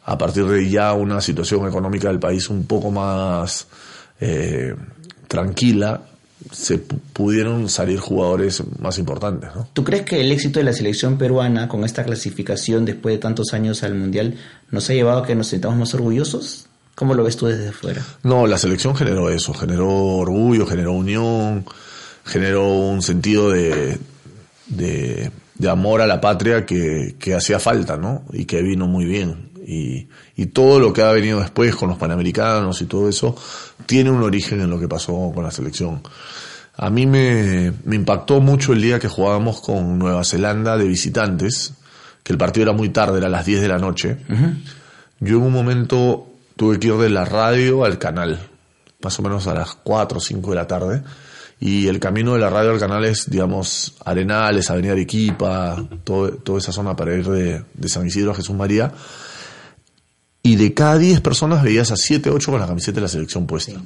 S2: a partir de ya una situación económica del país un poco más eh, tranquila, se pudieron salir jugadores más importantes. ¿no?
S1: ¿Tú crees que el éxito de la selección peruana con esta clasificación después de tantos años al Mundial nos ha llevado a que nos sentamos más orgullosos? ¿Cómo lo ves tú desde fuera?
S2: No, la selección generó eso, generó orgullo, generó unión, generó un sentido de, de, amor a la patria que, que hacía falta, ¿no? Y que vino muy bien y, todo lo que ha venido después con los panamericanos y todo eso tiene un origen en lo que pasó con la selección. A mí me, impactó mucho el día que jugábamos con Nueva Zelanda de visitantes, que el partido era muy tarde, era a las 10 de la noche. Yo en un momento tuve que ir de la radio al canal, más o menos a las 4 o 5 de la tarde. Y el camino de la radio al canal es, digamos, Arenales, Avenida Arequipa, todo, toda esa zona para ir de, de San Isidro a Jesús María y de cada 10 personas veías a 7, 8 con la camiseta de la selección puesta.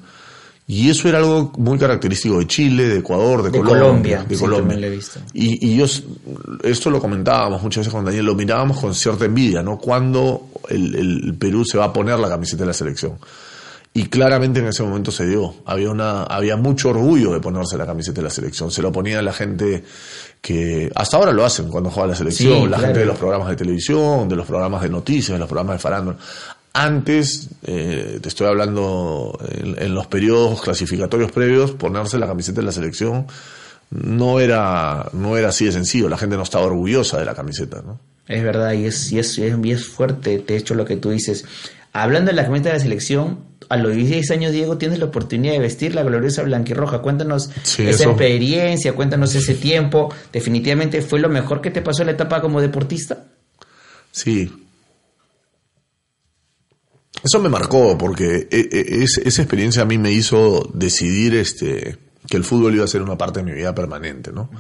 S2: Y eso era algo muy característico de Chile, de Ecuador, de, Colombia, De Colombia. Y, y yo, esto lo comentábamos muchas veces con Daniel, lo mirábamos con cierta envidia, ¿no? Cuando el, el Perú se va a poner la camiseta de la selección. Y claramente en ese momento se dio. Había, una, había mucho orgullo de ponerse la camiseta de la selección. Se lo ponía la gente que hasta ahora lo hacen cuando juega la selección, la gente de los programas de televisión, de los programas de noticias, de los programas de farándula. Antes, eh, te estoy hablando en, los periodos clasificatorios previos, ponerse la camiseta de la selección no era, no era así de sencillo. La gente no estaba orgullosa de la camiseta, ¿no?
S1: Es verdad, y es, y es, y es fuerte, de hecho, lo que tú dices. Hablando de la camiseta de la selección, a los 16 años, Diego, tienes la oportunidad de vestir la gloriosa blanquirroja. Cuéntanos esa experiencia, cuéntanos ese tiempo. ¿Definitivamente fue lo mejor que te pasó en la etapa como deportista?
S2: Sí. Eso me marcó porque e, e, esa experiencia a mí me hizo decidir este, que el fútbol iba a ser una parte de mi vida permanente, ¿no?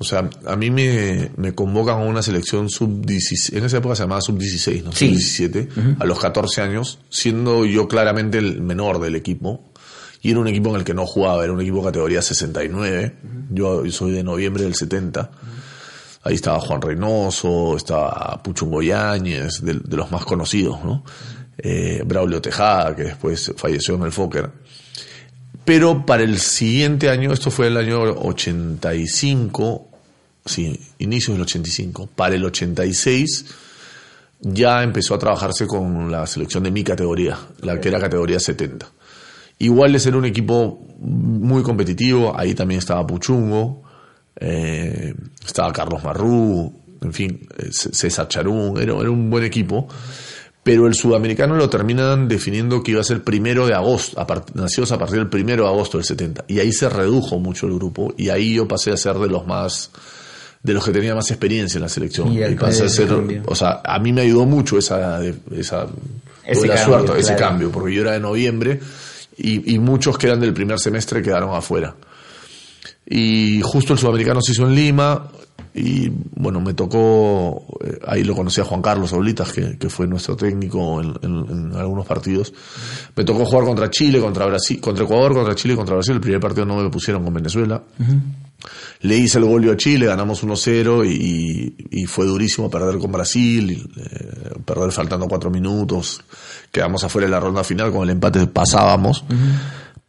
S2: O sea, a mí me, me convocan a una selección sub-16, en esa época se llamaba sub-16, ¿no? Sub-17, a los 14 años, siendo yo claramente el menor del equipo. Y era un equipo en el que no jugaba, era un equipo categoría 69. Yo soy de noviembre del 70. Ahí estaba Juan Reynoso, estaba Puchungo Yáñez, de, los más conocidos, ¿no? Eh, Braulio Tejada, que después falleció en el Fokker. Pero para el siguiente año, esto fue el año 85, sí, inicios del 85. Para el 86 ya empezó a trabajarse con la selección de mi categoría, la que era categoría 70. Igual de ser un equipo muy competitivo, ahí también estaba Puchungo, eh, estaba Carlos Marrú, en fin, eh, César Charún, era, un buen equipo pero el sudamericano lo terminan definiendo que iba a ser primero de agosto, a nacidos a partir del primero de agosto del 70. Y ahí se redujo mucho el grupo y ahí yo pasé a ser de los más de los que tenía más experiencia en la selección. Y, pasé a ser, o sea, a mí me ayudó mucho esa, esa ese, cambio, suerte, ese cambio, porque yo era de noviembre y, y muchos que eran del primer semestre quedaron afuera. Y justo el sudamericano se hizo en Lima, y bueno, me tocó, eh, ahí lo conocí a Juan Carlos Aulitas, que, que fue nuestro técnico en, algunos partidos. Me tocó jugar contra Chile, contra Brasil, contra Ecuador, contra Chile y contra Brasil. El primer partido no me lo pusieron con Venezuela. Le hice el golio a Chile, ganamos 1-0 y, y, fue durísimo perder con Brasil, eh, perder faltando cuatro minutos. Quedamos afuera de la ronda final, con el empate pasábamos.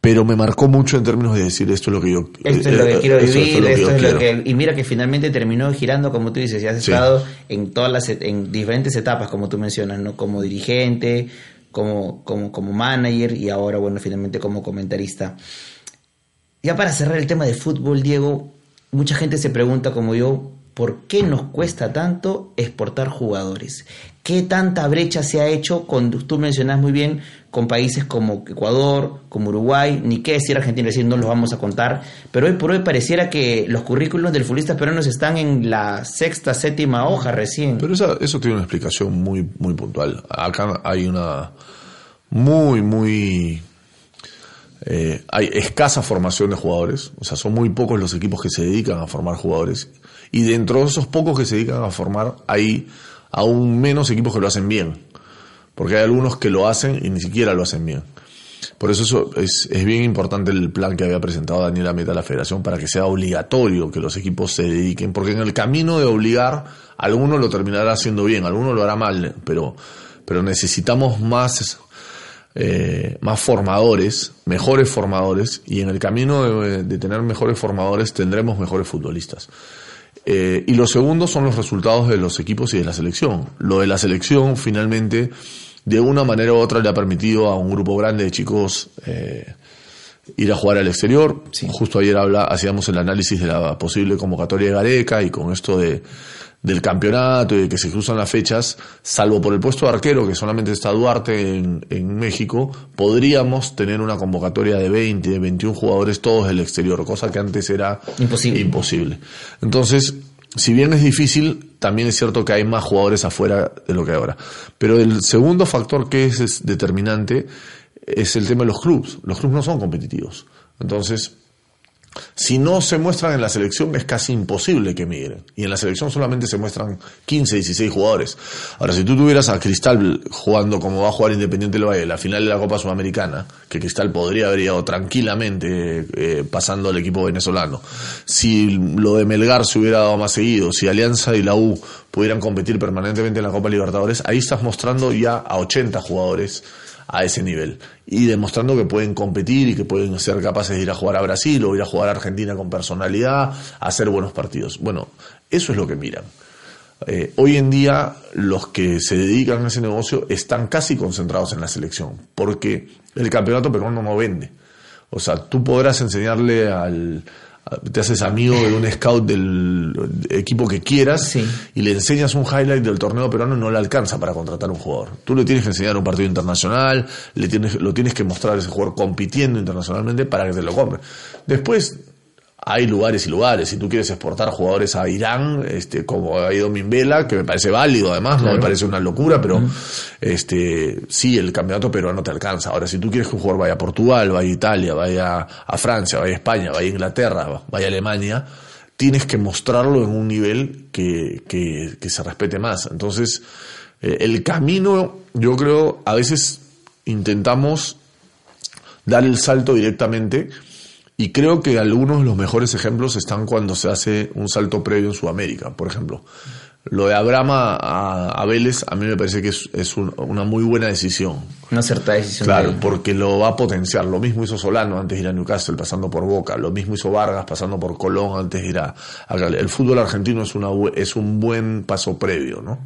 S2: Pero me marcó mucho en términos de decir esto es lo que yo
S1: esto es lo que quiero vivir esto es lo que, y mira que finalmente terminó girando como tú dices y has estado en todas las en diferentes etapas como tú mencionas no como dirigente como como como manager y ahora bueno finalmente como comentarista ya para cerrar el tema de fútbol, Diego, mucha gente se pregunta como yo, ¿por qué nos cuesta tanto exportar jugadores? ¿Qué tanta brecha se ha hecho con, tú mencionas muy bien, con países como Ecuador, como Uruguay, ni qué decir Argentina, decir no los vamos a contar, pero hoy por hoy pareciera que los currículos del futbolista peruanos están en la sexta, séptima hoja recién.
S2: Pero eso, eso tiene una explicación muy, muy puntual. Acá hay una muy, muy eh, hay escasa formación de jugadores, o sea, son muy pocos los equipos que se dedican a formar jugadores. Y dentro de esos pocos que se dedican a formar, hay aún menos equipos que lo hacen bien. Porque hay algunos que lo hacen y ni siquiera lo hacen bien. Por eso, eso es, bien importante el plan que había presentado Daniela Meta a la federación para que sea obligatorio que los equipos se dediquen. Porque en el camino de obligar, alguno lo terminará haciendo bien, alguno lo hará mal, pero, pero necesitamos más eh, más formadores, mejores formadores, y en el camino de, tener mejores formadores tendremos mejores futbolistas. Eh, y lo segundo son los resultados de los equipos y de la selección. Lo de la selección finalmente, de una manera u otra, le ha permitido a un grupo grande de chicos eh, ir a jugar al exterior. Justo ayer habla, hacíamos el análisis de la posible convocatoria de Gareca y con esto de del campeonato y de que se cruzan las fechas, salvo por el puesto de arquero, que solamente está Duarte en, en México, podríamos tener una convocatoria de 20, de 21 jugadores todos del exterior, cosa que antes era
S1: imposible.
S2: imposible. Entonces, si bien es difícil, también es cierto que hay más jugadores afuera de lo que hay ahora. Pero el segundo factor que es, es determinante es el tema de los clubes. Los clubes no son competitivos. Entonces, si no se muestran en la selección es casi imposible que migren. Y en la selección solamente se muestran 15, 16 jugadores. Ahora, si tú tuvieras a Cristal jugando como va a jugar Independiente del Valle, la final de la Copa Sudamericana, que Cristal podría haber ido tranquilamente eh, pasando al equipo venezolano. Si lo de Melgar se hubiera dado más seguido, si Alianza y la U pudieran competir permanentemente en la Copa Libertadores, ahí estás mostrando ya a 80 jugadores a ese nivel y demostrando que pueden competir y que pueden ser capaces de ir a jugar a Brasil o ir a jugar a Argentina con personalidad, hacer buenos partidos. Bueno, eso es lo que miran. Eh, hoy en día los que se dedican a ese negocio están casi concentrados en la selección, porque el campeonato peruano no vende. O sea, tú podrás enseñarle al, te haces amigo de un scout del equipo que quieras y le enseñas un highlight del torneo peruano y no le alcanza para contratar un jugador. Tú le tienes que enseñar un partido internacional, le tienes, lo tienes que mostrar a ese jugador compitiendo internacionalmente para que te lo compre. Después, hay lugares y lugares. Si tú quieres exportar jugadores a Irán, este, como ha ido Mimbela, que me parece válido además, no me parece una locura, pero este, sí, el campeonato peruano te alcanza. Ahora, si tú quieres que un jugador vaya a Portugal, vaya a Italia, vaya a Francia, vaya a España, vaya a Inglaterra, vaya a Alemania, tienes que mostrarlo en un nivel que, que, que se respete más. Entonces, eh, el camino, yo creo, a veces intentamos dar el salto directamente y creo que algunos de los mejores ejemplos están cuando se hace un salto previo en Sudamérica, por ejemplo. Lo de Abrama a, Vélez a mí me parece que es, una muy buena decisión.
S1: Una cierta decisión.
S2: Claro, porque lo va a potenciar. Lo mismo hizo Solano antes de ir a Newcastle pasando por Boca. Lo mismo hizo Vargas pasando por Colón antes de ir a... El fútbol argentino es, una, es un buen paso previo, ¿no?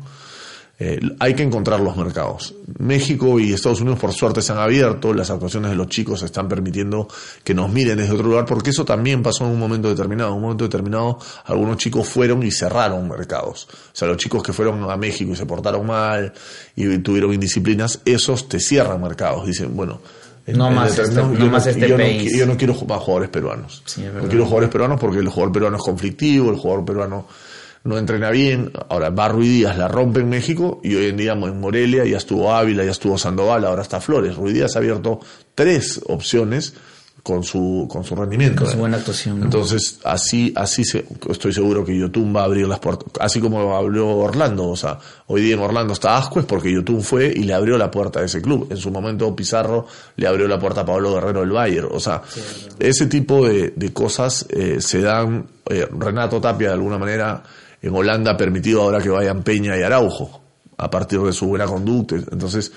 S2: Eh, hay que encontrar los mercados. México y Estados Unidos por suerte se han abierto, las actuaciones de los chicos están permitiendo que nos miren desde otro lugar, porque eso también pasó en un momento determinado. En un momento determinado algunos chicos fueron y cerraron mercados. O sea, los chicos que fueron a México y se portaron mal y tuvieron indisciplinas, esos te cierran mercados. Dicen, bueno,
S1: no más, este, no, más este
S2: yo,
S1: país.
S2: No, yo no quiero más jugadores peruanos. no quiero jugadores peruanos porque el jugador peruano es conflictivo, el jugador peruano no entrena bien. Ahora, Barro y Díaz la rompe en México y hoy en día en Morelia ya estuvo Ávila, ya estuvo Sandoval, ahora está Flores. Ruiz Díaz ha abierto tres opciones con su, con su rendimiento.
S1: Con su buena actuación.
S2: Entonces, así, así se, estoy seguro que Yotun va a abrir las puertas, así como abrió Orlando, o sea, hoy día en Orlando está Ascuez porque Yotun fue y le abrió la puerta a ese club. En su momento Pizarro le abrió la puerta a Pablo Guerrero del Bayern, o sea, ese tipo de, de cosas eh, se dan, eh, Renato Tapia de alguna manera en Holanda ha permitido ahora que vayan Peña y Araujo a partir de su buena conducta. Entonces,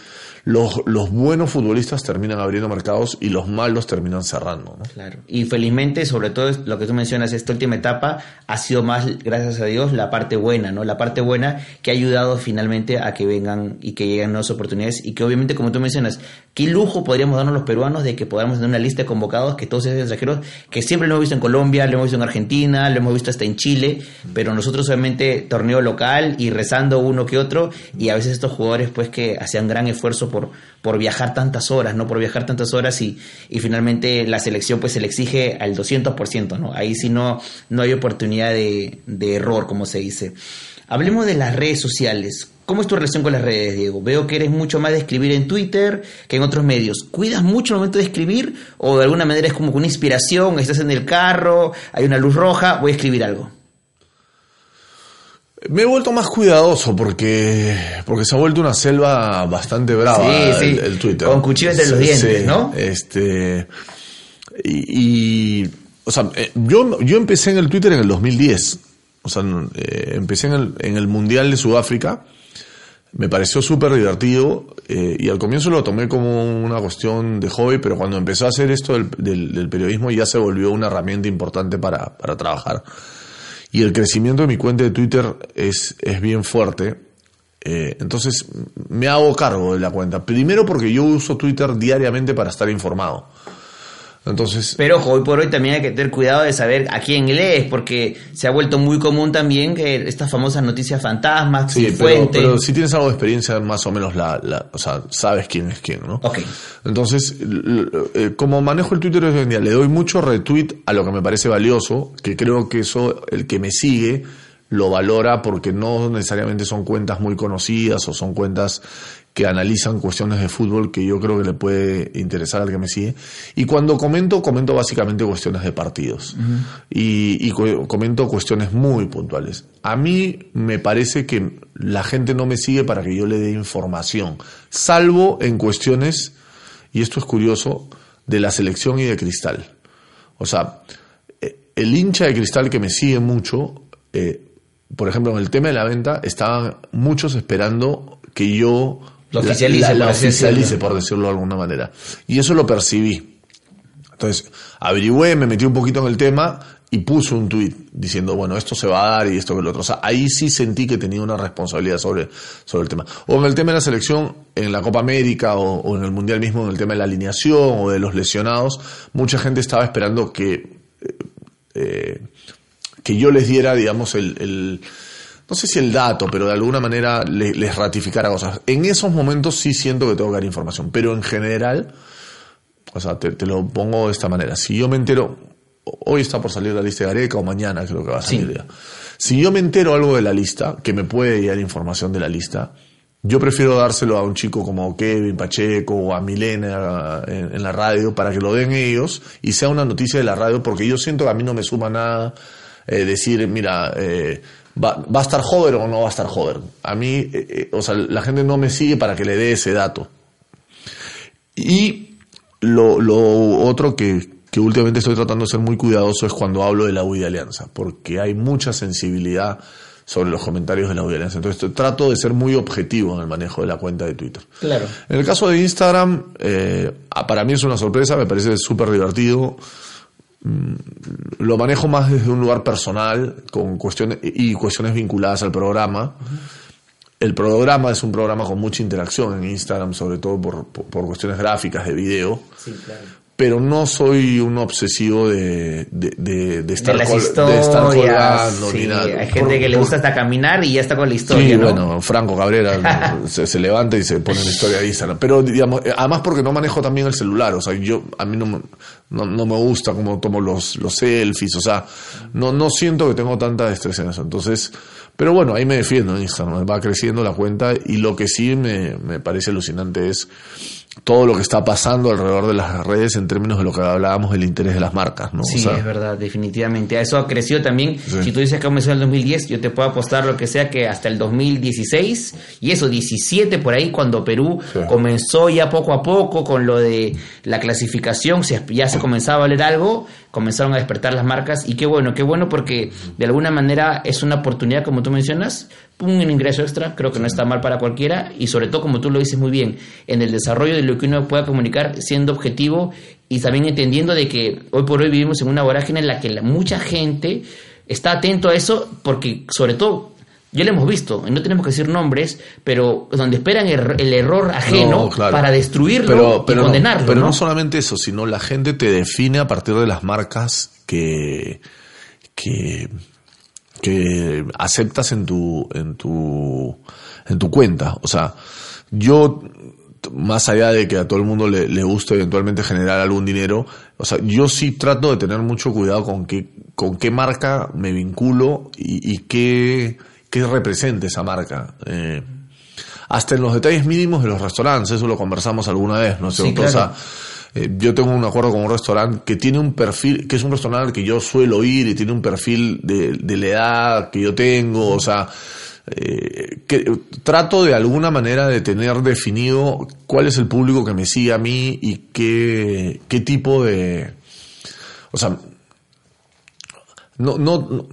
S2: los, los buenos futbolistas terminan abriendo mercados y los malos terminan cerrando. ¿no?
S1: Claro. Y felizmente, sobre todo lo que tú mencionas, esta última etapa ha sido más, gracias a Dios, la parte buena, ¿no? La parte buena que ha ayudado finalmente a que vengan y que lleguen nuevas oportunidades y que obviamente, como tú mencionas, qué lujo podríamos darnos los peruanos de que podamos tener una lista de convocados que todos esos extranjeros, que siempre lo hemos visto en Colombia, lo hemos visto en Argentina, lo hemos visto hasta en Chile, pero nosotros solamente torneo local y rezando uno que otro, y a veces estos jugadores pues que hacían gran esfuerzo por, por viajar tantas horas, ¿no? Por viajar tantas horas y, y finalmente la selección pues se le exige al 200%, ¿no? Ahí sí no, no hay oportunidad de, de error, como se dice. Hablemos de las redes sociales. ¿Cómo es tu relación con las redes, Diego? Veo que eres mucho más de escribir en Twitter que en otros medios. ¿Cuidas mucho el momento de escribir o de alguna manera es como una inspiración? Estás en el carro, hay una luz roja, voy a escribir algo.
S2: Me he vuelto más cuidadoso porque, porque se ha vuelto una selva bastante brava El, Twitter.
S1: Con cuchillos de los dientes, ¿no?
S2: Este, y, o sea, eh, yo, yo empecé en el Twitter en el 2010. O sea, eh, empecé en el, en el Mundial de Sudáfrica. Me pareció súper divertido eh, y al comienzo lo tomé como una cuestión de hobby, pero cuando empezó a hacer esto del, del, periodismo ya se volvió una herramienta importante para, para trabajar y el crecimiento de mi cuenta de Twitter es, es bien fuerte. Eh, entonces me hago cargo de la cuenta. Primero porque yo uso Twitter diariamente para estar informado. Entonces,
S1: pero ojo, hoy por hoy también hay que tener cuidado de saber a quién lees, porque se ha vuelto muy común también que estas famosas noticias fantasmas,
S2: sí, pero, pero, si tienes algo de experiencia, más o menos la, la, o sea, sabes quién es quién, ¿no?
S1: Ok.
S2: Entonces, eh, como manejo el Twitter hoy en día, le doy mucho retweet a lo que me parece valioso, que creo que eso, el que me sigue, lo valora porque no necesariamente son cuentas muy conocidas o son cuentas que analizan cuestiones de fútbol que yo creo que le puede interesar al que me sigue. Y cuando comento, comento básicamente cuestiones de partidos. y, comento cuestiones muy puntuales. A mí me parece que la gente no me sigue para que yo le dé información, salvo en cuestiones, y esto es curioso, de la selección y de cristal. O sea, eh, el hincha de cristal que me sigue mucho, eh, por ejemplo, en el tema de la venta, estaban muchos esperando que yo
S1: lo oficialice,
S2: la, oficialice por decirlo de alguna manera. Y eso lo percibí. Entonces, averigüé, me metí un poquito en el tema y puse un tuit diciendo, bueno, esto se va a dar y esto que lo otro. O sea, ahí sí sentí que tenía una responsabilidad sobre, sobre el tema. O en el tema de la selección, en la Copa América o, en el Mundial mismo, en el tema de la alineación o de los lesionados, mucha gente estaba esperando que, eh, que yo les diera, digamos, el no sé si el dato, pero de alguna manera les, ratificara cosas. En esos momentos sí siento que tengo que dar información, pero en general, o sea, te, lo pongo de esta manera. Si yo me entero, hoy está por salir la lista de Gareca o mañana creo que va a salir ya. Si yo me entero algo de la lista, que me puede dar información de la lista, yo prefiero dárselo a un chico como Kevin Pacheco o a Milena en, la radio para que lo den ellos y sea una noticia de la radio porque yo siento que a mí no me suma nada eh, decir, mira, eh, ¿Va, a estar joven o no va a estar joven? A mí, eh, eh, o sea, la gente no me sigue para que le dé ese dato. Y lo, lo otro que, que, últimamente estoy tratando de ser muy cuidadoso es cuando hablo de la U de Alianza, porque hay mucha sensibilidad sobre los comentarios de la U de Alianza. Entonces trato de ser muy objetivo en el manejo de la cuenta de Twitter.
S1: Claro.
S2: En el caso de Instagram, eh, para mí es una sorpresa, me parece súper divertido. Mm, lo manejo más desde un lugar personal con cuestiones y cuestiones vinculadas al programa. El programa es un programa con mucha interacción en Instagram, sobre todo por, por, cuestiones gráficas de video.
S1: Sí, claro
S2: pero no soy un obsesivo de, de, de, estar,
S1: de,
S2: estar colgando
S1: ni nada. Hay gente que le gusta hasta caminar y ya está con la historia.
S2: Sí, bueno, Franco Cabrera se, levanta y se pone la historia de Instagram. Pero, digamos, eh, además porque no manejo también el celular, o sea, yo, a mí no, no, no me gusta cómo tomo los, los selfies, o sea, no, no siento que tengo tanta destreza en eso. Entonces, pero bueno, ahí me defiendo en Instagram, va creciendo la cuenta y lo que sí me, me parece alucinante es todo lo que está pasando alrededor de las redes en términos de lo que hablábamos del interés de las marcas, ¿no?
S1: Sí, es verdad, definitivamente. Eso ha crecido también. Si tú dices que comenzó en el 2010, yo te puedo apostar lo que sea que hasta el 2016 y eso, 17 por ahí, cuando Perú comenzó ya poco a poco con lo de la clasificación, ya se comenzaba a valer algo, comenzaron a despertar las marcas y qué bueno, qué bueno porque de alguna manera es una oportunidad, como tú mencionas, un ingreso extra, creo que no está mal para cualquiera y sobre todo, como tú lo dices muy bien, en el desarrollo de lo que uno pueda comunicar siendo objetivo y también entendiendo de que hoy por hoy vivimos en una vorágine en la que mucha gente está atento a eso porque sobre todo Ya lo hemos visto, y no tenemos que decir nombres, pero donde esperan el, error ajeno para destruirlo y condenarlo.
S2: pero ¿no? solamente eso, sino la gente te define a partir de las marcas que, que, que aceptas en tu, en tu, en tu cuenta. O sea, yo más allá de que a todo el mundo le, le, guste eventualmente generar algún dinero, o sea, yo sí trato de tener mucho cuidado con qué, con qué marca me vinculo y, y qué, qué representa esa marca. Eh, hasta en los detalles mínimos de los restaurantes, eso lo conversamos alguna vez, ¿no sé, o sea, eh, yo tengo un acuerdo con un restaurante que tiene un perfil, que es un restaurante que yo suelo ir y tiene un perfil de, de la edad que yo tengo, o sea, eh, que trato de alguna manera de tener definido cuál es el público que me sigue a mí y qué, qué tipo de... O sea, no, no,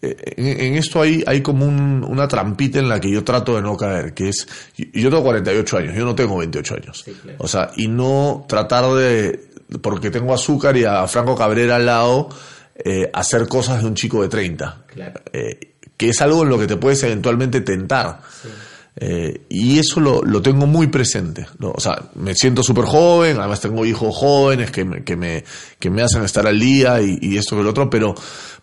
S2: en, esto hay, hay como una trampita en la que yo trato de no caer, que es, yo tengo 48 años, yo no tengo 28 años. O sea, y no tratar de, porque tengo azúcar y a Franco Cabrera al lado, eh, hacer cosas de un chico de 30. Claro. Eh, que es algo en lo que te puedes eventualmente tentar. Eh, y eso lo, lo, tengo muy presente. O sea, me siento súper joven, además tengo hijos jóvenes que me, que me, que me hacen estar al día y, y esto que lo otro, pero,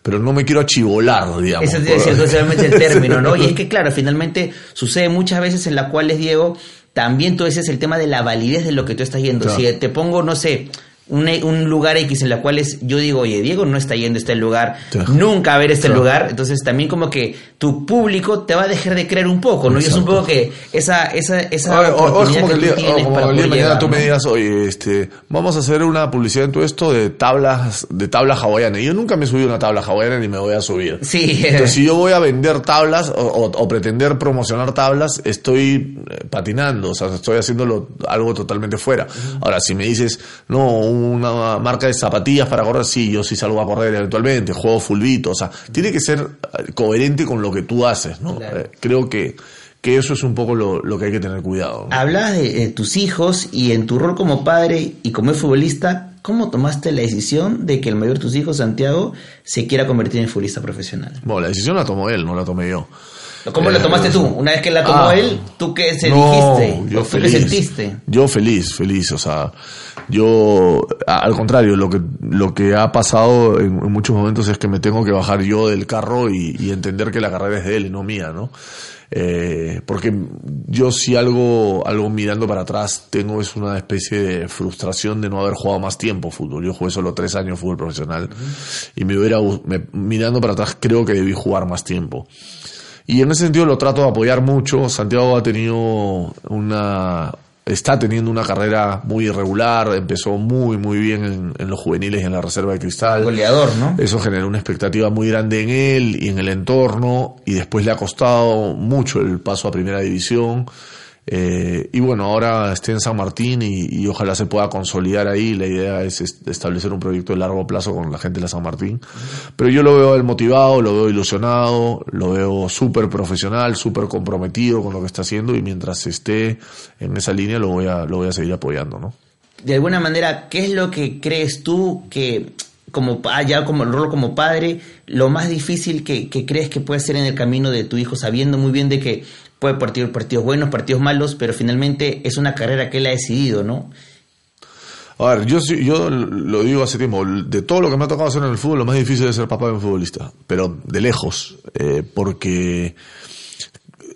S2: pero no me quiero achivolar, digamos.
S1: Ese es el término, ¿no? Y es que, claro, finalmente sucede muchas veces en las cuales, Diego, también tú dices el tema de la validez de lo que tú estás yendo. Si te pongo, no sé, un, un, lugar X en la cual yo digo, oye, Diego no está yendo a este lugar, nunca a ver este lugar, entonces también como que tu público te va a dejar de creer un poco, ¿no? Y es un poco que esa, esa, esa
S2: o, como que, el día, como el día mañana tú me digas, oye, este, vamos a hacer una publicidad en todo esto de tablas, de tablas hawaianas. Y yo nunca me he subido una tabla hawaiana ni me voy a subir.
S1: Sí.
S2: Entonces, si yo voy a vender tablas o, o pretender promocionar tablas, estoy eh, patinando, o sea, estoy haciéndolo algo totalmente fuera. Ahora, si me dices, no, una marca de zapatillas para correr, sí, yo sí salgo a correr eventualmente, juego fulbito, o sea, tiene que ser eh, coherente con lo que tú haces, ¿no? Eh, creo que, que eso es un poco lo, que hay que tener cuidado.
S1: Hablas de, tus hijos y en tu rol como padre y como futbolista, ¿cómo tomaste la decisión de que el mayor de tus hijos, Santiago, se quiera convertir en futbolista profesional?
S2: Bueno, la decisión la tomó él, no la tomé yo.
S1: ¿Cómo la tomaste tú? Una vez que la tomó ah. él, ¿tú qué se dijiste? Yo ¿Tú qué sentiste?
S2: Yo feliz, feliz, o sea, yo, al contrario, lo que, lo que ha pasado en, muchos momentos es que me tengo que bajar yo del carro y, entender que la carrera es de él y no mía, ¿no? Eh, porque yo si algo, algo mirando para atrás tengo es una especie de frustración de no haber jugado más tiempo fútbol. Yo jugué solo tres años fútbol profesional y me hubiera, mirando para atrás creo que debí jugar más tiempo. Y en ese sentido lo trato de apoyar mucho. Santiago ha tenido una, está teniendo una carrera muy irregular, empezó muy, muy bien en, los juveniles y en la reserva de cristal.
S1: Goleador, ¿no?
S2: Eso generó una expectativa muy grande en él y en el entorno, y después le ha costado mucho el paso a primera división. Eh, y bueno, ahora esté en San Martín y, ojalá se pueda consolidar ahí. La idea es establecer un proyecto de largo plazo con la gente de la San Martín. Pero yo lo veo él motivado, lo veo ilusionado, lo veo súper profesional, súper comprometido con lo que está haciendo y mientras esté en esa línea lo voy a, lo voy a seguir apoyando, ¿no?
S1: De alguna manera, ¿qué es lo que crees tú que como ya como el rol como padre, lo más difícil que, crees que puede ser en el camino de tu hijo, sabiendo muy bien de que puede partir partidos buenos, partidos malos, pero finalmente es una carrera que él ha decidido, ¿no?
S2: A ver, yo, yo lo digo hace tiempo, de todo lo que me ha tocado hacer en el fútbol, lo más difícil es ser papá de un futbolista, pero de lejos, eh, porque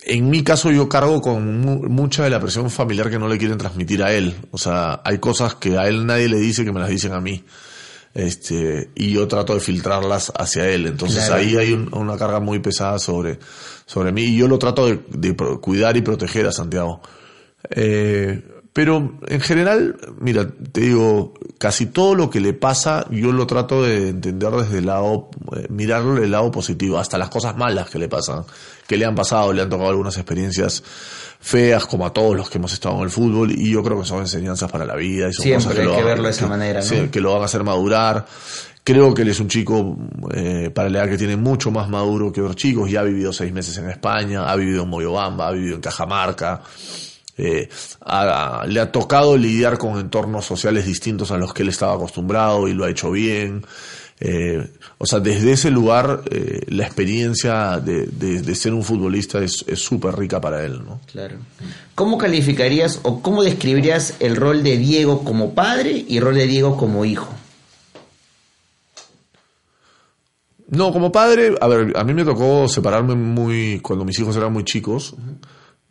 S2: en mi caso yo cargo con mucha de la presión familiar que no le quieren transmitir a él. O sea, hay cosas que a él nadie le dice que me las dicen a mí. Este, y yo trato de filtrarlas hacia él. Entonces ahí hay una carga muy pesada sobre, sobre mí y yo lo trato de, cuidar y proteger a Santiago. Eh, pero en general, mira, te digo, casi todo lo que le pasa yo lo trato de entender desde el lado, eh, mirarlo del lado positivo, hasta las cosas malas que le pasan, que le han pasado, le han tocado algunas experiencias feas, como a todos los que hemos estado en el fútbol, y yo creo que son enseñanzas para la vida. Y son
S1: Siempre cosas que hay lo que verlo de esa manera,
S2: ¿no? que lo van a hacer madurar. Creo que él es un chico, eh, para la edad que tiene, mucho más maduro que otros chicos. Ya ha vivido seis meses en España, ha vivido en Moyobamba, ha vivido en Cajamarca. eh, le ha tocado lidiar con entornos sociales distintos a los que él estaba acostumbrado y lo ha hecho bien. Eh, o sea, desde ese lugar eh, la experiencia de, ser un futbolista es súper rica para él, ¿no?
S1: Claro. ¿Cómo calificarías o cómo describirías el rol de Diego como padre y el rol de Diego como hijo?
S2: No, como padre, a ver, a mí me tocó separarme muy cuando mis hijos eran muy chicos.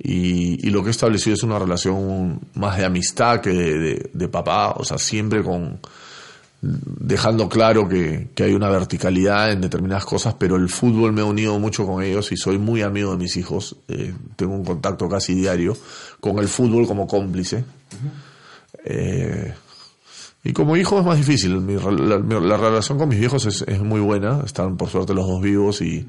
S2: Y, lo que he establecido es una relación más de amistad que de, papá, o sea, siempre con dejando claro que, hay una verticalidad en determinadas cosas, pero el fútbol me ha unido mucho con ellos y soy muy amigo de mis hijos, eh, tengo un contacto casi diario con el fútbol como cómplice. eh, y como hijo es más difícil. la, relación con mis viejos es, es, muy buena. Están por suerte los dos vivos y,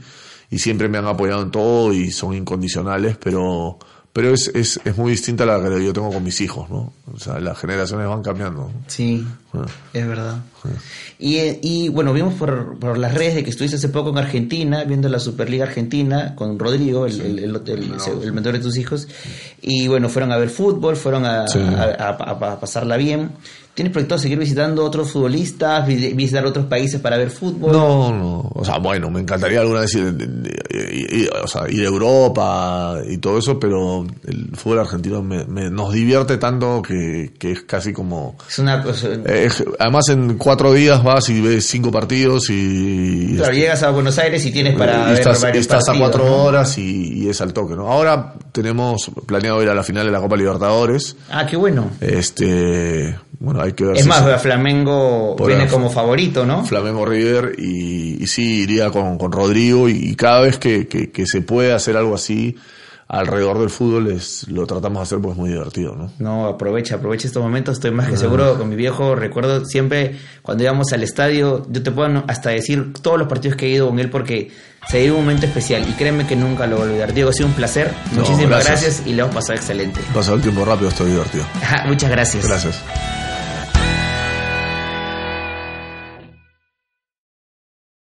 S2: y siempre me han apoyado en todo y son incondicionales, pero pero es, es, es, muy distinta a la que yo tengo con mis hijos, ¿no? O sea, las generaciones van cambiando.
S1: Sí. Es verdad. Y, y, bueno, vimos por, por, las redes de que estuviste hace poco en Argentina, viendo la Superliga Argentina con Rodrigo, el, el, el, mentor de tus hijos, y bueno, fueron a ver fútbol, fueron a, a pasarla bien. ¿Tienes proyectado seguir visitando otros futbolistas, visitar otros países para ver fútbol?
S2: No, no. O sea, bueno, me encantaría alguna vez ir, o sea, ir a Europa y todo eso, pero el fútbol argentino me, nos divierte tanto que, es casi como...
S1: Es una
S2: además, en cuatro días vas y ves cinco partidos y...
S1: Claro, llegas a Buenos Aires y tienes para...
S2: estás, estás a cuatro horas y, es al toque, ¿no? Ahora tenemos planeado ir a la final de la Copa Libertadores.
S1: Ah, qué bueno.
S2: Este bueno, hay que ver
S1: es más, Flamengo viene como favorito, ¿no?
S2: Flamengo River y, sí, iría con, con Rodrigo y, cada vez que, que, se puede hacer algo así alrededor del fútbol es, lo tratamos de hacer porque es muy divertido, ¿no?
S1: No, aprovecha, aprovecha estos momentos, estoy más que seguro con mi viejo, recuerdo siempre cuando íbamos al estadio, yo te puedo hasta decir todos los partidos que he ido con él porque se dio un momento especial y créeme que nunca lo voy a olvidar. Diego, ha sido un placer, muchísimas gracias. y le hemos pasado excelente.
S2: Pasado el tiempo rápido, estoy divertido.
S1: Muchas gracias.
S2: Gracias.